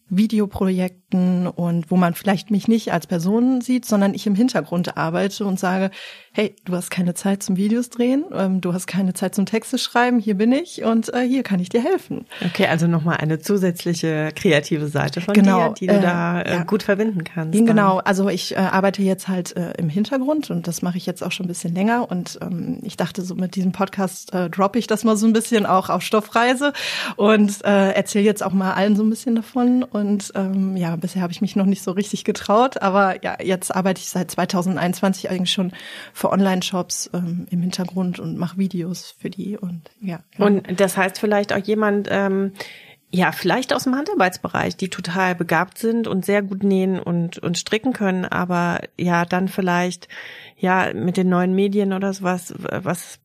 Speaker 3: Videoprojekten und wo man vielleicht mich nicht als Person sieht, sondern ich im Hintergrund arbeite und sage, hey, du hast keine Zeit zum Videos drehen, ähm, du hast keine Zeit zum Texte schreiben, hier bin ich und äh, hier kann ich dir helfen.
Speaker 2: Okay, also nochmal eine zusätzliche kreative Seite von genau, dir, die du äh, da äh, ja. gut verbinden kannst.
Speaker 3: Genau, also ich äh, arbeite jetzt halt äh, im Hintergrund und das mache ich jetzt auch schon ein bisschen länger und ähm, ich dachte so mit diesem Podcast äh, droppe ich das mal so ein bisschen auch auf Stoffreise und äh, erzähle jetzt auch mal allen so ein bisschen davon und ähm, ja, bisher habe ich mich noch nicht so richtig getraut, aber ja, jetzt arbeite ich seit 2021 eigentlich schon für Online-Shops ähm, im Hintergrund und mache Videos für die und ja.
Speaker 2: Genau. Und das heißt vielleicht auch jemand, ähm, ja, vielleicht aus dem Handarbeitsbereich, die total begabt sind und sehr gut nähen und, und stricken können, aber ja, dann vielleicht ja mit den neuen Medien oder sowas, was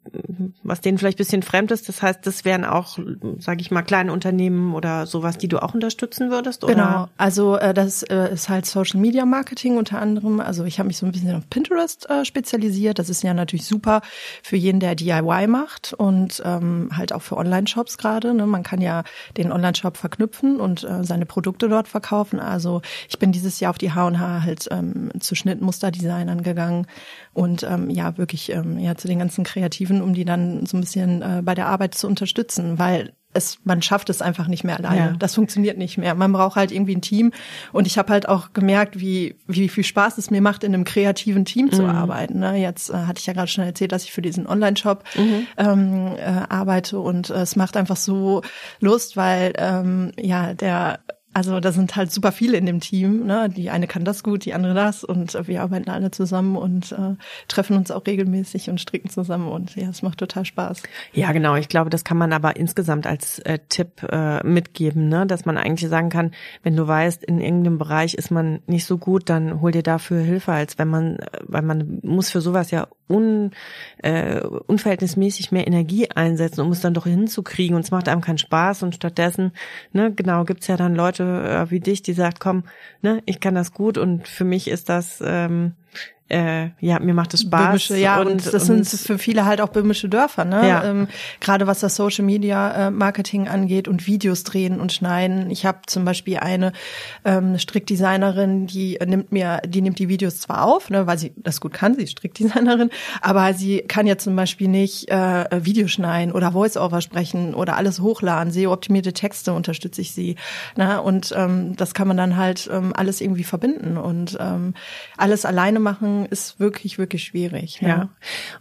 Speaker 2: was denen vielleicht bisschen fremd ist. Das heißt, das wären auch, sage ich mal, kleine Unternehmen oder sowas, die du auch unterstützen würdest, oder?
Speaker 3: Genau. Also äh, das äh, ist halt Social Media Marketing unter anderem. Also ich habe mich so ein bisschen auf Pinterest äh, spezialisiert. Das ist ja natürlich super für jeden, der DIY macht und ähm, halt auch für Online-Shops gerade. Ne? Man kann ja den Online-Shop verknüpfen und äh, seine Produkte dort verkaufen. Also ich bin dieses Jahr auf die H&H halt ähm, zu Schnittmusterdesignern gegangen und ähm, ja wirklich ähm, ja zu den ganzen Kreativen, um die dann so ein bisschen äh, bei der Arbeit zu unterstützen, weil es, man schafft es einfach nicht mehr alleine. Ja. Das funktioniert nicht mehr. Man braucht halt irgendwie ein Team. Und ich habe halt auch gemerkt, wie, wie viel Spaß es mir macht, in einem kreativen Team mhm. zu arbeiten. Ne? Jetzt äh, hatte ich ja gerade schon erzählt, dass ich für diesen Online-Shop mhm. ähm, äh, arbeite und äh, es macht einfach so Lust, weil ähm, ja der also da sind halt super viele in dem Team. Ne? Die eine kann das gut, die andere das und äh, wir arbeiten alle zusammen und äh, treffen uns auch regelmäßig und stricken zusammen und ja, es macht total Spaß.
Speaker 2: Ja, genau. Ich glaube, das kann man aber insgesamt als äh, Tipp äh, mitgeben, ne? dass man eigentlich sagen kann, wenn du weißt, in irgendeinem Bereich ist man nicht so gut, dann hol dir dafür Hilfe, als wenn man, äh, weil man muss für sowas ja un, äh, unverhältnismäßig mehr Energie einsetzen, um es dann doch hinzukriegen. Und es macht einem keinen Spaß. Und stattdessen, ne, genau, gibt's ja dann Leute äh, wie dich, die sagt, komm, ne, ich kann das gut. Und für mich ist das ähm, äh, ja, mir macht es Spaß.
Speaker 3: Böhmische, ja, und, und das und, sind für viele halt auch böhmische Dörfer, ne? Ja. Ähm, Gerade was das Social Media äh, Marketing angeht und Videos drehen und schneiden. Ich habe zum Beispiel eine ähm, Strickdesignerin, die nimmt mir, die nimmt die Videos zwar auf, ne, weil sie das gut kann, sie ist Strickdesignerin, aber sie kann ja zum Beispiel nicht äh, Video schneiden oder Voice-Over sprechen oder alles hochladen. SEO-optimierte Texte unterstütze ich sie. Ne? Und ähm, das kann man dann halt ähm, alles irgendwie verbinden und ähm, alles alleine machen ist wirklich, wirklich schwierig.
Speaker 2: Ja. ja.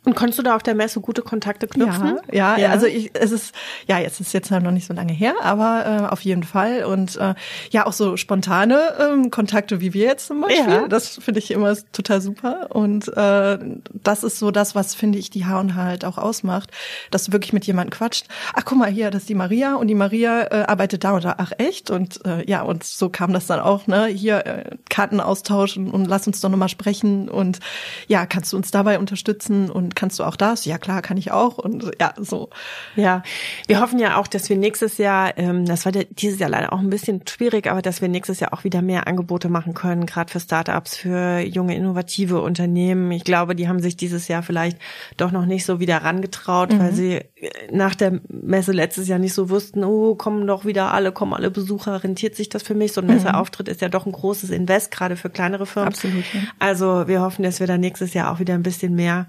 Speaker 2: Und konntest du da auf der Messe gute Kontakte knüpfen?
Speaker 3: Ja, ja, also ich, es ist, ja, jetzt ist jetzt noch nicht so lange her, aber äh, auf jeden Fall. Und äh, ja, auch so spontane ähm, Kontakte wie wir jetzt zum Beispiel. Ja. Das finde ich immer total super. Und äh, das ist so das, was finde ich die H&H halt auch ausmacht, dass du wirklich mit jemandem quatscht. Ach, guck mal hier, das ist die Maria und die Maria äh, arbeitet da und da. Ach echt? Und äh, ja, und so kam das dann auch, ne? Hier äh, Karten austauschen und lass uns doch nochmal sprechen und und ja, kannst du uns dabei unterstützen und kannst du auch das? Ja, klar, kann ich auch und ja, so.
Speaker 2: Ja, wir hoffen ja auch, dass wir nächstes Jahr, ähm, das war dieses Jahr leider auch ein bisschen schwierig, aber dass wir nächstes Jahr auch wieder mehr Angebote machen können, gerade für Startups, für junge innovative Unternehmen. Ich glaube, die haben sich dieses Jahr vielleicht doch noch nicht so wieder rangetraut, mhm. weil sie äh, nach der Messe letztes Jahr nicht so wussten, oh, kommen doch wieder alle, kommen alle Besucher, rentiert sich das für mich? So ein mhm. Messeauftritt ist ja doch ein großes Invest, gerade für kleinere Firmen.
Speaker 3: Absolut. Ja.
Speaker 2: Also wir hoffen, dass wir da nächstes Jahr auch wieder ein bisschen mehr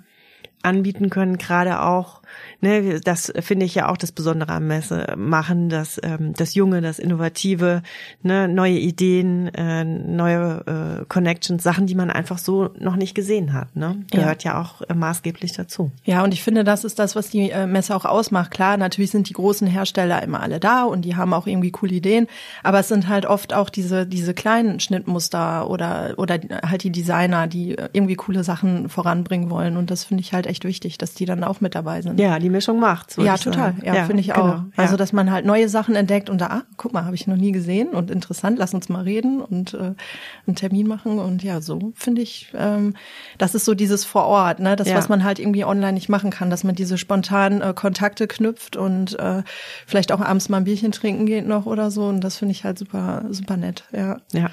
Speaker 2: anbieten können, gerade auch ne, das finde ich ja auch das Besondere am Messe machen, dass ähm, das Junge, das Innovative, ne, neue Ideen, äh, neue äh, Connections, Sachen, die man einfach so noch nicht gesehen hat, ne, gehört ja, ja auch äh, maßgeblich dazu.
Speaker 3: Ja, und ich finde, das ist das, was die äh, Messe auch ausmacht. Klar, natürlich sind die großen Hersteller immer alle da und die haben auch irgendwie coole Ideen, aber es sind halt oft auch diese diese kleinen Schnittmuster oder oder halt die Designer, die irgendwie coole Sachen voranbringen wollen und das finde ich halt echt wichtig, dass die dann auch mit dabei sind.
Speaker 2: Ja, die Mischung macht.
Speaker 3: Ja, total. Ja, ja finde ich genau. auch. Also, dass man halt neue Sachen entdeckt und da, ah, guck mal, habe ich noch nie gesehen und interessant, lass uns mal reden und äh, einen Termin machen. Und ja, so finde ich, ähm, das ist so dieses vor Ort, ne? Das, ja. was man halt irgendwie online nicht machen kann, dass man diese spontanen äh, Kontakte knüpft und äh, vielleicht auch abends mal ein Bierchen trinken geht noch oder so. Und das finde ich halt super, super nett, ja.
Speaker 2: Ja.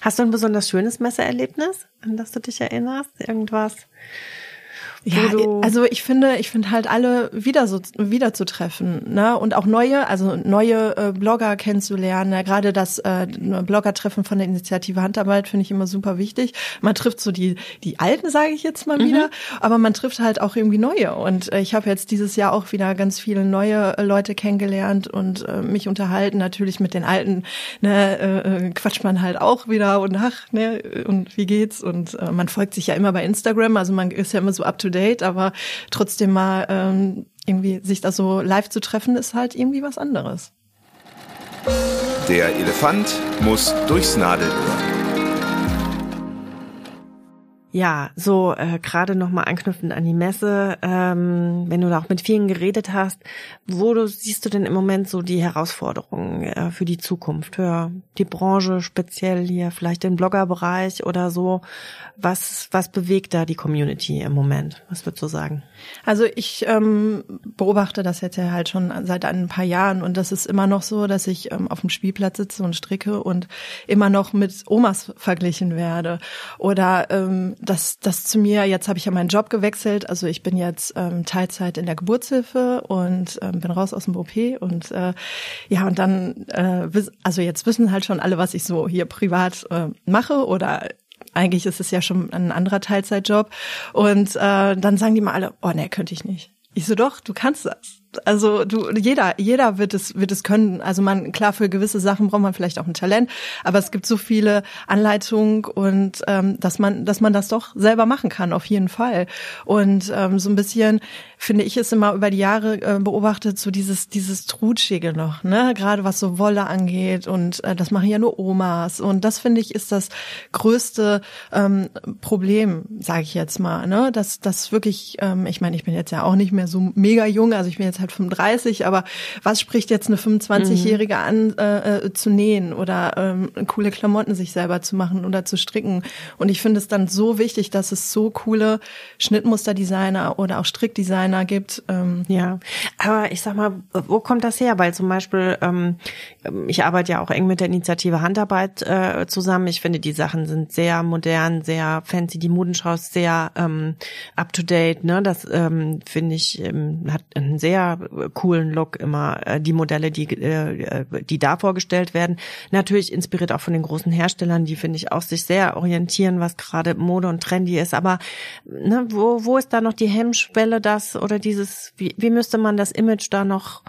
Speaker 2: Hast du ein besonders schönes Messeerlebnis, an das du dich erinnerst? Irgendwas?
Speaker 3: Ja, also ich finde, ich finde halt alle wieder so wieder zu treffen, ne? Und auch neue, also neue äh, Blogger kennenzulernen. Ja, Gerade das äh, Blogger-Treffen von der Initiative Handarbeit finde ich immer super wichtig. Man trifft so die die alten, sage ich jetzt mal mhm. wieder, aber man trifft halt auch irgendwie neue. Und äh, ich habe jetzt dieses Jahr auch wieder ganz viele neue äh, Leute kennengelernt und äh, mich unterhalten. Natürlich mit den alten, ne, äh, äh, quatscht man halt auch wieder und ach, ne, und wie geht's? Und äh, man folgt sich ja immer bei Instagram, also man ist ja immer so up to date, aber trotzdem mal ähm, irgendwie sich da so live zu treffen, ist halt irgendwie was anderes.
Speaker 1: Der Elefant muss durchs Nadelöhr.
Speaker 2: Ja, so äh, gerade nochmal anknüpfend an die Messe, ähm, wenn du da auch mit vielen geredet hast, wo du siehst du denn im Moment so die Herausforderungen äh, für die Zukunft, für die Branche speziell hier, vielleicht den Bloggerbereich oder so? Was, was bewegt da die Community im Moment? Was würdest du sagen?
Speaker 3: Also ich ähm, beobachte das jetzt ja halt schon seit ein paar Jahren und das ist immer noch so, dass ich ähm, auf dem Spielplatz sitze und stricke und immer noch mit Omas verglichen werde. Oder ähm, das, das zu mir, jetzt habe ich ja meinen Job gewechselt, also ich bin jetzt ähm, Teilzeit in der Geburtshilfe und ähm, bin raus aus dem OP und äh, ja, und dann, äh, also jetzt wissen halt schon alle, was ich so hier privat äh, mache oder eigentlich ist es ja schon ein anderer Teilzeitjob. Und äh, dann sagen die mal alle, oh nee, könnte ich nicht. Ich so, doch, du kannst das also du, jeder, jeder wird es, wird es können. Also man, klar, für gewisse Sachen braucht man vielleicht auch ein Talent, aber es gibt so viele Anleitungen und ähm, dass man, dass man das doch selber machen kann, auf jeden Fall. Und ähm, so ein bisschen finde ich es immer über die Jahre äh, beobachtet, so dieses, dieses Trutschige noch, ne, gerade was so Wolle angeht und äh, das machen ja nur Omas und das finde ich ist das größte ähm, Problem, sage ich jetzt mal, ne, dass das wirklich, ähm, ich meine, ich bin jetzt ja auch nicht mehr so mega jung, also ich bin jetzt halt 35, aber was spricht jetzt eine 25-Jährige an, äh, äh, zu nähen oder ähm, coole Klamotten sich selber zu machen oder zu stricken? Und ich finde es dann so wichtig, dass es so coole Schnittmusterdesigner oder auch Strickdesigner gibt.
Speaker 2: Ähm. Ja, aber ich sag mal, wo kommt das her? Weil zum Beispiel, ähm, ich arbeite ja auch eng mit der Initiative Handarbeit äh, zusammen. Ich finde, die Sachen sind sehr modern, sehr fancy. Die Modenschau ist sehr ähm, up to date. Ne? Das ähm, finde ich ähm, hat einen sehr coolen Look immer. Äh, die Modelle, die äh, die da vorgestellt werden, natürlich inspiriert auch von den großen Herstellern, die finde ich auch sich sehr orientieren, was gerade Mode und trendy ist. Aber ne, wo wo ist da noch die Hemmschwelle, das oder dieses? Wie, wie müsste man das Image da noch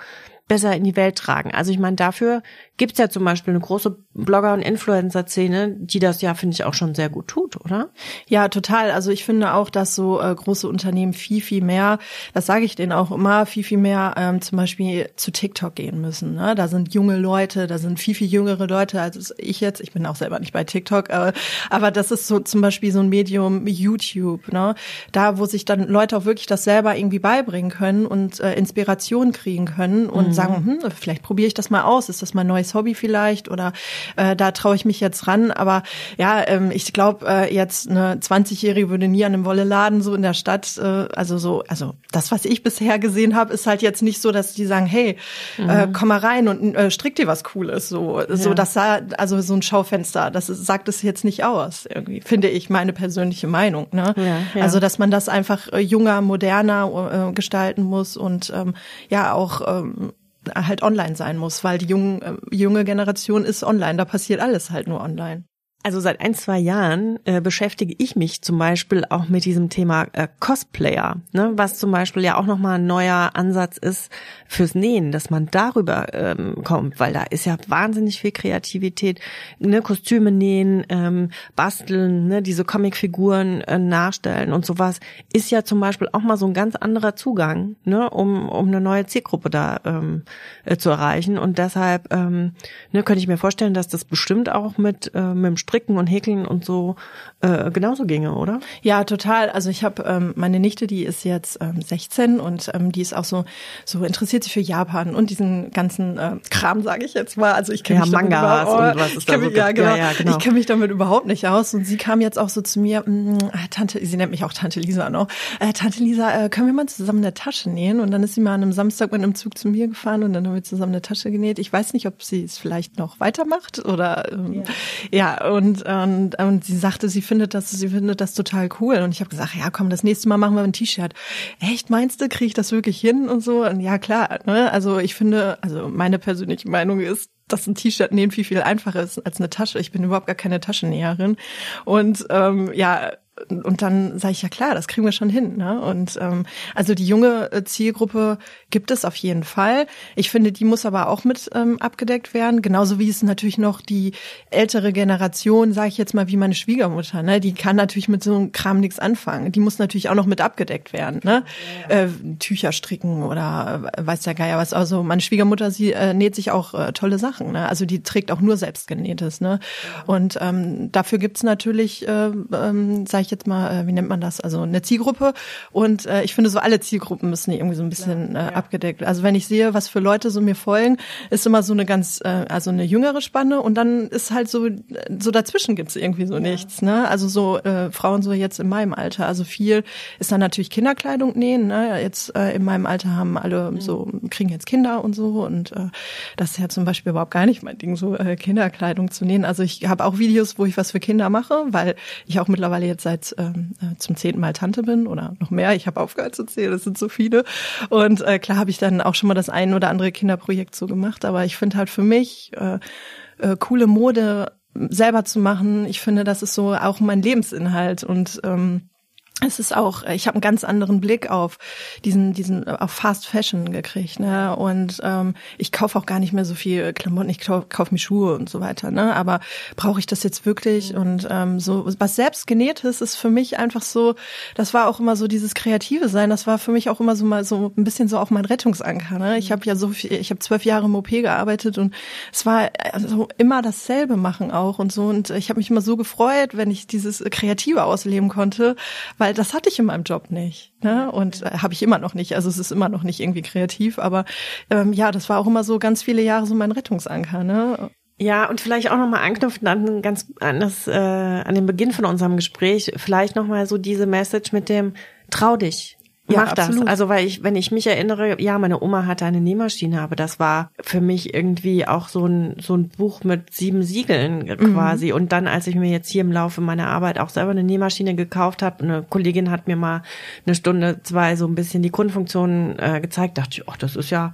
Speaker 2: besser in die Welt tragen. Also ich meine, dafür gibt's ja zum Beispiel eine große Blogger- und Influencer-Szene, die das ja, finde ich, auch schon sehr gut tut, oder?
Speaker 3: Ja, total. Also ich finde auch, dass so äh, große Unternehmen viel, viel mehr, das sage ich denen auch immer, viel, viel mehr ähm, zum Beispiel zu TikTok gehen müssen. Ne? Da sind junge Leute, da sind viel, viel jüngere Leute als ich jetzt. Ich bin auch selber nicht bei TikTok, aber, aber das ist so zum Beispiel so ein Medium YouTube, ne? Da, wo sich dann Leute auch wirklich das selber irgendwie beibringen können und äh, Inspiration kriegen können und mhm. sagen, hm, vielleicht probiere ich das mal aus, ist das mein neues neues Hobby vielleicht oder äh, da traue ich mich jetzt ran. Aber ja, ähm, ich glaube, äh, jetzt eine 20-Jährige würde nie an einem Wolleladen so in der Stadt, äh, also so, also das, was ich bisher gesehen habe, ist halt jetzt nicht so, dass die sagen, hey, äh, mhm. äh, komm mal rein und äh, strick dir was Cooles. So, ja. so das sah, also so ein Schaufenster, das ist, sagt es jetzt nicht aus, irgendwie, finde ich, meine persönliche Meinung. Ne? Ja, ja. Also, dass man das einfach äh, junger, moderner äh, gestalten muss und ähm, ja auch ähm, halt online sein muss, weil die junge, äh, junge Generation ist online, da passiert alles halt nur online.
Speaker 2: Also seit ein, zwei Jahren äh, beschäftige ich mich zum Beispiel auch mit diesem Thema äh, Cosplayer, ne? was zum Beispiel ja auch nochmal ein neuer Ansatz ist fürs Nähen, dass man darüber ähm, kommt, weil da ist ja wahnsinnig viel Kreativität, ne? Kostüme nähen, ähm, basteln, ne? diese Comicfiguren äh, nachstellen und sowas, ist ja zum Beispiel auch mal so ein ganz anderer Zugang, ne? um, um eine neue Zielgruppe da ähm, äh, zu erreichen. Und deshalb ähm, ne, könnte ich mir vorstellen, dass das bestimmt auch mit, äh, mit dem Stricken und Häkeln und so äh, genauso ginge, oder?
Speaker 3: Ja, total. Also ich habe ähm, meine Nichte, die ist jetzt ähm, 16 und ähm, die ist auch so so interessiert sich für Japan und diesen ganzen äh, Kram, sage ich jetzt mal. Also ich kenne
Speaker 2: ja, mich Mangas
Speaker 3: damit
Speaker 2: und was ist da so
Speaker 3: mich, ja, genau. Ja, ja, genau. Ich kenne mich damit überhaupt nicht aus und sie kam jetzt auch so zu mir, mm, Tante, sie nennt mich auch Tante Lisa noch. Äh, Tante Lisa, äh, können wir mal zusammen eine Tasche nähen? Und dann ist sie mal an einem Samstag mit einem Zug zu mir gefahren und dann haben wir zusammen eine Tasche genäht. Ich weiß nicht, ob sie es vielleicht noch weitermacht oder ähm, ja. ja und, und und sie sagte, sie findet das, sie findet das total cool. Und ich habe gesagt, ja komm, das nächste Mal machen wir ein T-Shirt. Echt, meinst du, kriege ich das wirklich hin und so? Und ja klar, ne? Also ich finde, also meine persönliche Meinung ist, dass ein T-Shirt nähen viel, viel einfacher ist als eine Tasche. Ich bin überhaupt gar keine Taschennäherin. Und ähm, ja, und dann sage ich ja klar, das kriegen wir schon hin. Ne? Und ähm, also die junge äh, Zielgruppe gibt es auf jeden Fall. Ich finde, die muss aber auch mit ähm, abgedeckt werden, genauso wie es natürlich noch die ältere Generation, sage ich jetzt mal, wie meine Schwiegermutter, ne, die kann natürlich mit so einem Kram nichts anfangen. Die muss natürlich auch noch mit abgedeckt werden, ne? Ja. Äh, Tücher stricken oder äh, weiß der Geier was. Also meine Schwiegermutter, sie äh, näht sich auch äh, tolle Sachen, ne? Also die trägt auch nur selbstgenähtes, ne? Und ähm, dafür gibt's natürlich, äh, ähm, sag ich jetzt mal, äh, wie nennt man das? Also eine Zielgruppe. Und äh, ich finde, so alle Zielgruppen müssen irgendwie so ein bisschen äh, abgedeckt. Also wenn ich sehe, was für Leute so mir folgen, ist immer so eine ganz, äh, also eine jüngere Spanne und dann ist halt so, so dazwischen gibt's irgendwie so ja. nichts. Ne? Also so äh, Frauen so jetzt in meinem Alter. Also viel ist dann natürlich Kinderkleidung nähen. Ne? Jetzt äh, in meinem Alter haben alle mhm. so, kriegen jetzt Kinder und so. Und äh, das ist ja zum Beispiel überhaupt gar nicht mein Ding, so äh, Kinderkleidung zu nähen. Also ich habe auch Videos, wo ich was für Kinder mache, weil ich auch mittlerweile jetzt seit jetzt ähm, äh, zum zehnten Mal Tante bin oder noch mehr. Ich habe aufgehört zu zählen, das sind so viele. Und äh, klar habe ich dann auch schon mal das ein oder andere Kinderprojekt so gemacht. Aber ich finde halt für mich äh, äh, coole Mode selber zu machen. Ich finde, das ist so auch mein Lebensinhalt und ähm, es ist auch, ich habe einen ganz anderen Blick auf diesen, diesen, auf Fast Fashion gekriegt, ne? Und ähm, ich kaufe auch gar nicht mehr so viel Klamotten, ich kaufe kauf mir Schuhe und so weiter, ne? Aber brauche ich das jetzt wirklich? Mhm. Und ähm, so was selbst genähtes ist für mich einfach so, das war auch immer so dieses kreative sein, das war für mich auch immer so mal so ein bisschen so auch mein Rettungsanker, ne? Ich mhm. habe ja so viel, ich habe zwölf Jahre im OP gearbeitet und es war also immer dasselbe machen auch und so und ich habe mich immer so gefreut, wenn ich dieses Kreative ausleben konnte, weil das hatte ich in meinem Job nicht. Ne? Und äh, habe ich immer noch nicht. Also es ist immer noch nicht irgendwie kreativ, aber ähm, ja, das war auch immer so ganz viele Jahre so mein Rettungsanker. Ne?
Speaker 2: Ja, und vielleicht auch nochmal anknüpfen an ganz an das, äh, an den Beginn von unserem Gespräch, vielleicht nochmal so diese Message mit dem Trau dich.
Speaker 3: Ja,
Speaker 2: Mach das.
Speaker 3: absolut.
Speaker 2: Also weil ich, wenn ich mich erinnere, ja, meine Oma hatte eine Nähmaschine, aber das war für mich irgendwie auch so ein so ein Buch mit sieben Siegeln quasi. Und dann, als ich mir jetzt hier im Laufe meiner Arbeit auch selber eine Nähmaschine gekauft habe, eine Kollegin hat mir mal eine Stunde, zwei so ein bisschen die Grundfunktionen äh, gezeigt, dachte ich, ach, das ist ja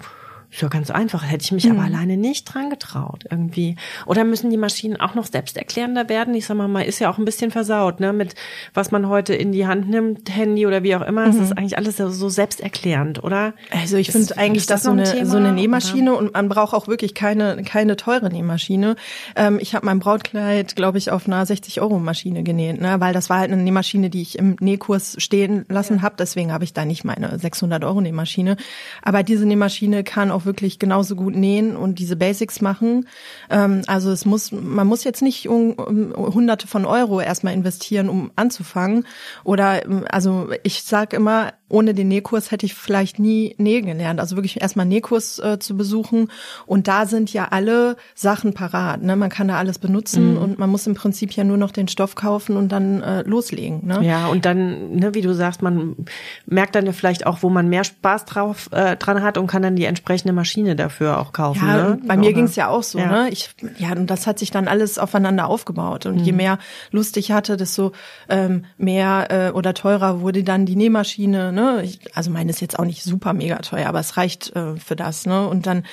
Speaker 2: ja ganz einfach. Hätte ich mich aber alleine nicht dran getraut irgendwie. Oder müssen die Maschinen auch noch selbsterklärender werden? Ich sag mal, man ist ja auch ein bisschen versaut, ne? Mit was man heute in die Hand nimmt, Handy oder wie auch immer. Es ist eigentlich alles so- selbsterklärend, oder?
Speaker 3: Also ich finde eigentlich,
Speaker 2: ist
Speaker 3: dass
Speaker 2: das
Speaker 3: so
Speaker 2: ein
Speaker 3: eine,
Speaker 2: Thema,
Speaker 3: so eine
Speaker 2: oder?
Speaker 3: Nähmaschine und man braucht auch wirklich keine, keine teure Nähmaschine. Ähm, ich habe mein Brautkleid, glaube ich, auf einer 60-Euro-Maschine genäht, ne? weil das war halt eine Nähmaschine, die ich im Nähkurs stehen lassen hab. Deswegen habe ich da nicht meine 600-Euro-Nähmaschine. Aber diese Nähmaschine kann auch wirklich genauso gut nähen und diese Basics machen. Ähm, also es muss, man muss jetzt nicht um, um hunderte von Euro erstmal investieren, um anzufangen. Oder ähm, also ich sag immer, ohne den Nähkurs hätte ich vielleicht nie nähen gelernt. Also wirklich erstmal Nähkurs äh, zu besuchen. Und da sind ja alle Sachen parat. Ne? Man kann da alles benutzen und man muss im Prinzip ja nur noch den Stoff kaufen und dann äh, loslegen. Ne?
Speaker 2: Ja, und dann, ne, wie du sagst, man merkt dann ja vielleicht auch, wo man mehr Spaß drauf äh, dran hat und kann dann die entsprechende Maschine dafür auch kaufen.
Speaker 3: Ja,
Speaker 2: ne?
Speaker 3: bei mir
Speaker 2: Oder-
Speaker 3: ging's ja auch so,
Speaker 2: Ja.
Speaker 3: ne? Ich, ja, und das hat sich dann alles aufeinander aufgebaut. Und
Speaker 2: Mhm.
Speaker 3: je mehr Lust ich hatte, desto ähm, mehr äh, oder teurer wurde dann die Nähmaschine, ne? Ich, also meine ist jetzt auch nicht super mega teuer, aber es reicht äh, für das, ne? Und dann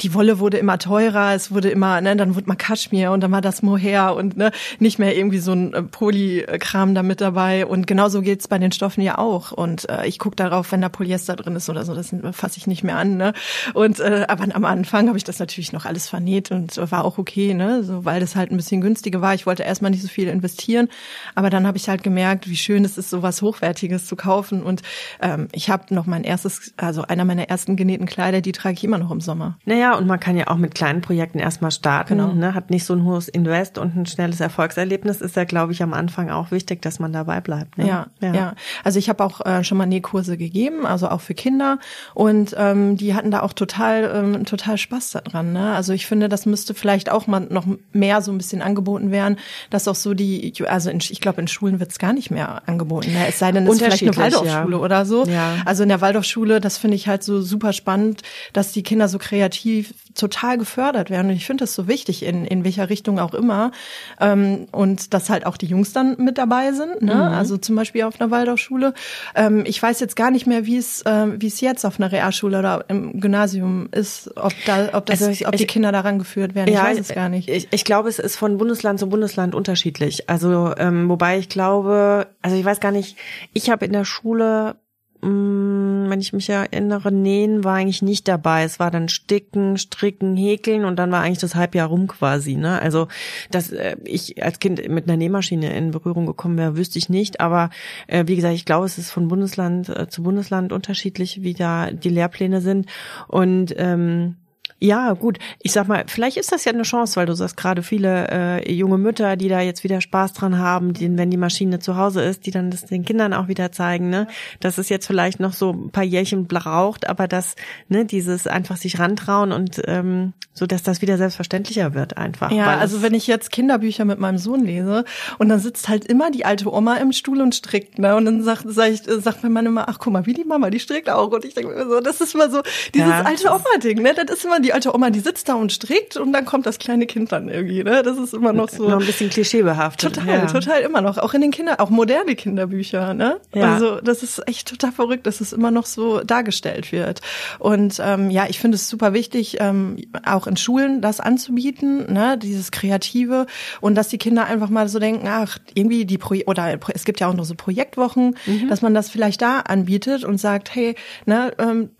Speaker 3: die Wolle wurde immer teurer, es wurde immer, ne, dann wurde mal Kaschmir und dann war das Mohair und ne, nicht mehr irgendwie so ein äh, Poly-Kram da mit dabei. Und genauso geht's bei den Stoffen ja auch. Und äh, ich guck darauf, wenn da Polyester drin ist oder so, das fasse ich nicht mehr an, ne? Und äh, aber am Anfang habe ich das natürlich noch alles vernäht und war auch okay, ne? So, weil das halt ein bisschen günstiger war. Ich wollte erstmal nicht so viel investieren, aber dann habe ich halt gemerkt, wie schön es ist, so was Hochwertiges zu kaufen. Und ähm, ich habe noch mein erstes, also einer meiner ersten genähten Kleider, die trage ich immer noch im Sommer.
Speaker 2: Naja, und man kann ja auch mit kleinen Projekten erstmal starten,
Speaker 3: Genau.
Speaker 2: ne? hat nicht so ein hohes Invest und ein schnelles Erfolgserlebnis. Ist ja, glaube ich, am Anfang auch wichtig, dass man dabei bleibt. Ne?
Speaker 3: Ja, ja, Also ich habe auch äh, schon mal Nähkurse gegeben, also auch für Kinder. Und ähm, die hatten da auch total, ähm, total Spaß daran. Ne? Also ich finde, das müsste vielleicht auch mal noch mehr so ein bisschen angeboten werden, dass auch so die, also in, ich glaube, in Schulen wird es gar nicht mehr angeboten. Ne? Es sei denn, es ist vielleicht eine Waldorfschule
Speaker 2: ja.
Speaker 3: oder so.
Speaker 2: Ja.
Speaker 3: Also in der Waldorfschule, das finde ich halt so super spannend, dass die Kinder so kreativ total gefördert werden. Und ich finde das so wichtig, in, in welcher Richtung auch immer. Ähm, und dass halt auch die Jungs dann mit dabei sind. Ne? Also zum Beispiel auf einer Waldorfschule. Ähm, ich weiß jetzt gar nicht mehr, wie es ähm, wie es jetzt auf einer Realschule oder im Gymnasium ist, ob da, ob das,
Speaker 2: Also ich-
Speaker 3: ob die
Speaker 2: ich-
Speaker 3: Kinder daran geführt werden. ich weiß es gar nicht.
Speaker 2: Ich, ich glaube, es ist von Bundesland zu Bundesland unterschiedlich. Also ähm, wobei ich glaube, also ich weiß gar nicht, ich habe in der Schule, wenn ich mich erinnere, Nähen war eigentlich nicht dabei. Es war dann Sticken, Stricken, Häkeln und dann war eigentlich das Halbjahr rum quasi. Ne? Also dass äh, ich als Kind mit einer Nähmaschine in Berührung gekommen wäre, wüsste ich nicht. Aber äh, wie gesagt, ich glaube, es ist von Bundesland äh, zu Bundesland unterschiedlich, wie da die Lehrpläne sind. Und ähm, ja, gut. Ich sag mal, vielleicht ist das ja eine Chance, weil du sagst gerade viele äh, junge Mütter, die da jetzt wieder Spaß dran haben, die, wenn die Maschine zu Hause ist, die dann das den Kindern auch wieder zeigen, ne, dass es jetzt vielleicht noch so ein paar Jährchen braucht, aber dass ne dieses einfach sich rantrauen und ähm, so, dass das wieder selbstverständlicher wird einfach.
Speaker 3: Ja, also wenn ich jetzt Kinderbücher mit meinem Sohn lese und dann sitzt halt immer die alte Oma im Stuhl und strickt, ne? Und dann sagt, sag ich, sagt mein Mann immer, ach guck mal, wie die Mama, die strickt auch. Und ich denke mir so, das ist immer so dieses
Speaker 2: Ja.
Speaker 3: alte Oma-Ding, ne? Das ist immer die alte Oma, die sitzt da und strickt und dann kommt das kleine Kind dann irgendwie, ne? Das ist immer noch so.
Speaker 2: noch ein bisschen klischeebehaftet.
Speaker 3: Total,
Speaker 2: ja.
Speaker 3: total immer noch. Auch in den Kinder, auch moderne Kinderbücher, ne?
Speaker 2: Ja.
Speaker 3: Also das ist echt total verrückt, dass es immer noch so dargestellt wird. Und ähm, ja, ich finde es super wichtig, ähm, auch in Schulen das anzubieten, ne? Dieses Kreative und dass die Kinder einfach mal so denken, ach, irgendwie die Pro oder es gibt ja auch noch so Projektwochen,
Speaker 2: Mhm.
Speaker 3: dass man das vielleicht da anbietet und sagt, hey, ne, ähm,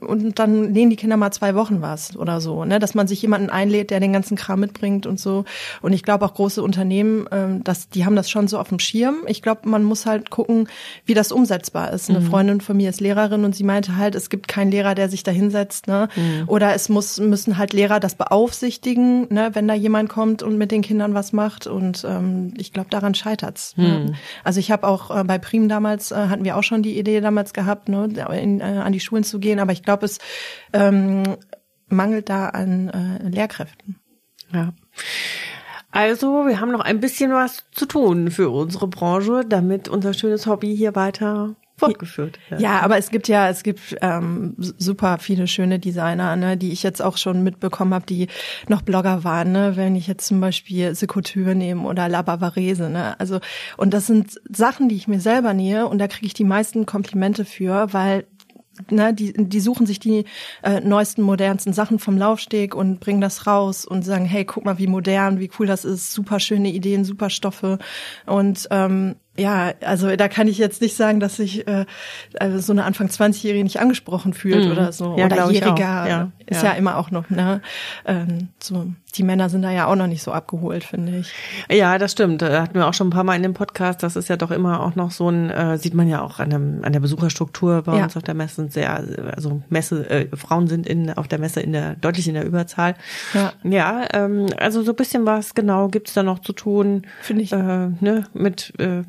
Speaker 3: und dann nähen die Kinder mal zwei Wochen was. Ist oder so, ne? dass man sich jemanden einlädt, der den ganzen Kram mitbringt und so. Und ich glaube auch große Unternehmen, ähm, dass die haben das schon so auf dem Schirm. Ich glaube, man muss halt gucken, wie das umsetzbar ist. Eine mhm. Freundin von mir ist Lehrerin und sie meinte halt, es gibt keinen Lehrer, der sich da hinsetzt, ne? Mhm. Oder es muss müssen halt Lehrer das beaufsichtigen, ne? wenn da jemand kommt und mit den Kindern was macht. Und ähm, ich glaube, daran scheitert's. Ne? Mhm. Ne? Also ich habe auch äh, bei Prim damals äh, hatten wir auch schon die Idee damals gehabt, ne? In, äh, an die Schulen zu gehen. Aber ich glaube, es ähm, mangelt da an äh, Lehrkräften.
Speaker 2: Ja. Also, wir haben noch ein bisschen was zu tun für unsere Branche, damit unser schönes Hobby hier weiter fortgeführt
Speaker 3: wird. Ja, aber es gibt ja, es gibt ähm, super viele schöne Designer, ne, die ich jetzt auch schon mitbekommen habe, die noch Blogger waren, ne, wenn ich jetzt zum Beispiel Secouture nehme oder La Bavarese, ne, also und das sind Sachen, die ich mir selber nähe und da kriege ich die meisten Komplimente für, weil ne, die, die suchen sich die äh, neuesten, modernsten Sachen vom Laufsteg und bringen das raus und sagen, hey, guck mal, wie modern, wie cool das ist, super schöne Ideen, super Stoffe. Und ähm, ja, also da kann ich jetzt nicht sagen, dass sich äh, also so eine Anfang 20-Jährige nicht angesprochen fühlt mhm. oder so.
Speaker 2: Ja,
Speaker 3: oder
Speaker 2: Jähriger
Speaker 3: ja, ist ja. ja. immer auch noch, ne? Ähm, so, die Männer sind da ja auch noch nicht so abgeholt, finde ich.
Speaker 2: Ja, das stimmt. Da hatten wir auch schon ein paar Mal in dem Podcast. Das ist ja doch immer auch noch so ein, äh, sieht man ja auch an, dem, an der Besucherstruktur bei ja. uns auf der Messe sehr, also Messe, äh, Frauen sind in auf der Messe in der deutlich in der Überzahl. Ja, ja ähm, also so ein bisschen was genau gibt's da noch zu tun.
Speaker 3: Finde ich.
Speaker 2: Äh, ne, mit äh,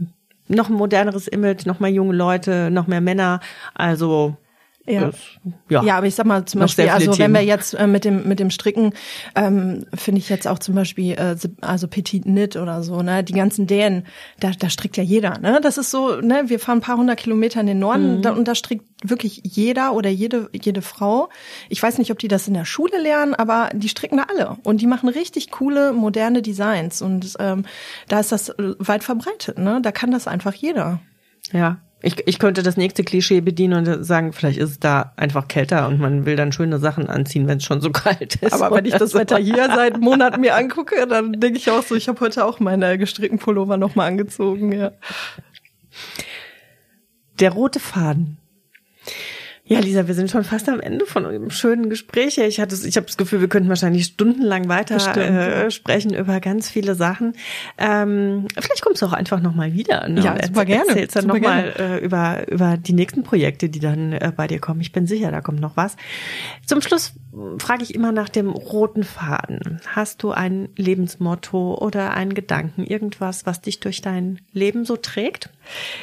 Speaker 2: noch ein moderneres Image, noch mehr junge Leute, noch mehr Männer. Also
Speaker 3: ja. ja. ja, aber ich sag mal zum Beispiel, also wenn wir jetzt äh, mit dem mit dem Stricken, ähm, finde ich jetzt auch zum Beispiel äh, also Petit Knit oder so, ne, die ganzen Dänen, da, da strickt ja jeder, ne, das ist so, ne, wir fahren ein paar hundert Kilometer in den Norden mhm. da, und da strickt wirklich jeder oder jede jede Frau. Ich weiß nicht, ob die das in der Schule lernen, aber die stricken da alle und die machen richtig coole moderne Designs und ähm, da ist das äh, weit verbreitet, ne, da kann das einfach jeder.
Speaker 2: Ja, ich, ich könnte das nächste Klischee bedienen und sagen, vielleicht ist es da einfach kälter und man will dann schöne Sachen anziehen, wenn es schon so kalt ist.
Speaker 3: Aber wenn ich das Wetter hier seit Monaten mir angucke, dann denke ich auch so, ich habe heute auch meine gestrickten Pullover nochmal angezogen, ja.
Speaker 2: Der rote Faden. Ja, Lisa, wir sind schon fast am Ende von einem schönen Gespräch. Ich hatte, ich habe das Gefühl, wir könnten wahrscheinlich stundenlang weiter äh, sprechen über ganz viele Sachen. Ähm, vielleicht kommst du auch einfach noch mal wieder.
Speaker 3: Ne? Ja, super gerne.
Speaker 2: Erzählst dann noch mal äh, über über die nächsten Projekte, die dann äh, bei dir kommen. Ich bin sicher, da kommt noch was. Zum Schluss frage ich immer nach dem roten Faden. Hast du ein Lebensmotto oder einen Gedanken, irgendwas, was dich durch dein Leben so trägt?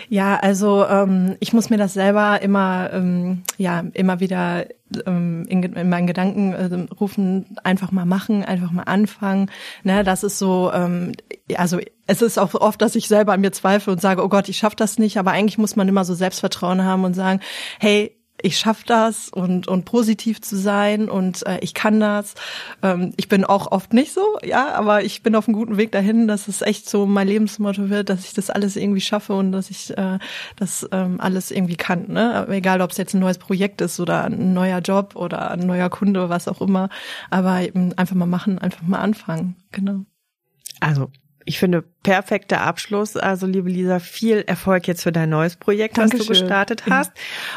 Speaker 3: Ja, also ähm, ich muss mir das selber immer ähm, ja immer wieder ähm, in, in meinen Gedanken äh, rufen, einfach mal machen, einfach mal anfangen. Ne, das ist so, ähm, also es ist auch oft, dass ich selber an mir zweifle und sage, oh Gott, ich schaffe das nicht, aber eigentlich muss man immer so Selbstvertrauen haben und sagen, hey, ich schaffe das und und positiv zu sein und äh, ich kann das. Ähm, ich bin auch oft nicht so, ja, aber ich bin auf einem guten Weg dahin, dass es echt so mein Lebensmotto wird, dass ich das alles irgendwie schaffe und dass ich äh, das ähm, alles irgendwie kann. Ne? Egal, ob es jetzt ein neues Projekt ist oder ein neuer Job oder ein neuer Kunde, was auch immer. Aber einfach mal machen, einfach mal anfangen. Genau.
Speaker 2: Also ich finde, perfekter Abschluss. Also, liebe Lisa, viel Erfolg jetzt für dein neues Projekt, Dankeschön. das du gestartet hast.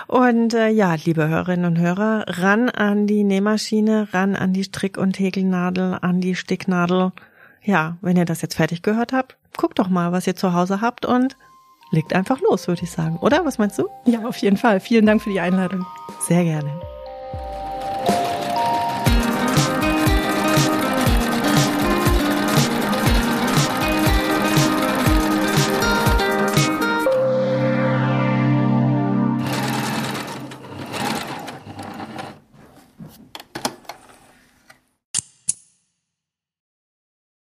Speaker 2: Und äh, ja, liebe Hörerinnen und Hörer, ran an die Nähmaschine, ran an die Strick- und Häkelnadel, an die Sticknadel. Ja, wenn ihr das jetzt fertig gehört habt, guckt doch mal, was ihr zu Hause habt und legt einfach los, würde ich sagen. Oder? Was meinst du?
Speaker 3: Ja, auf jeden Fall. Vielen Dank für die Einladung.
Speaker 2: Sehr gerne.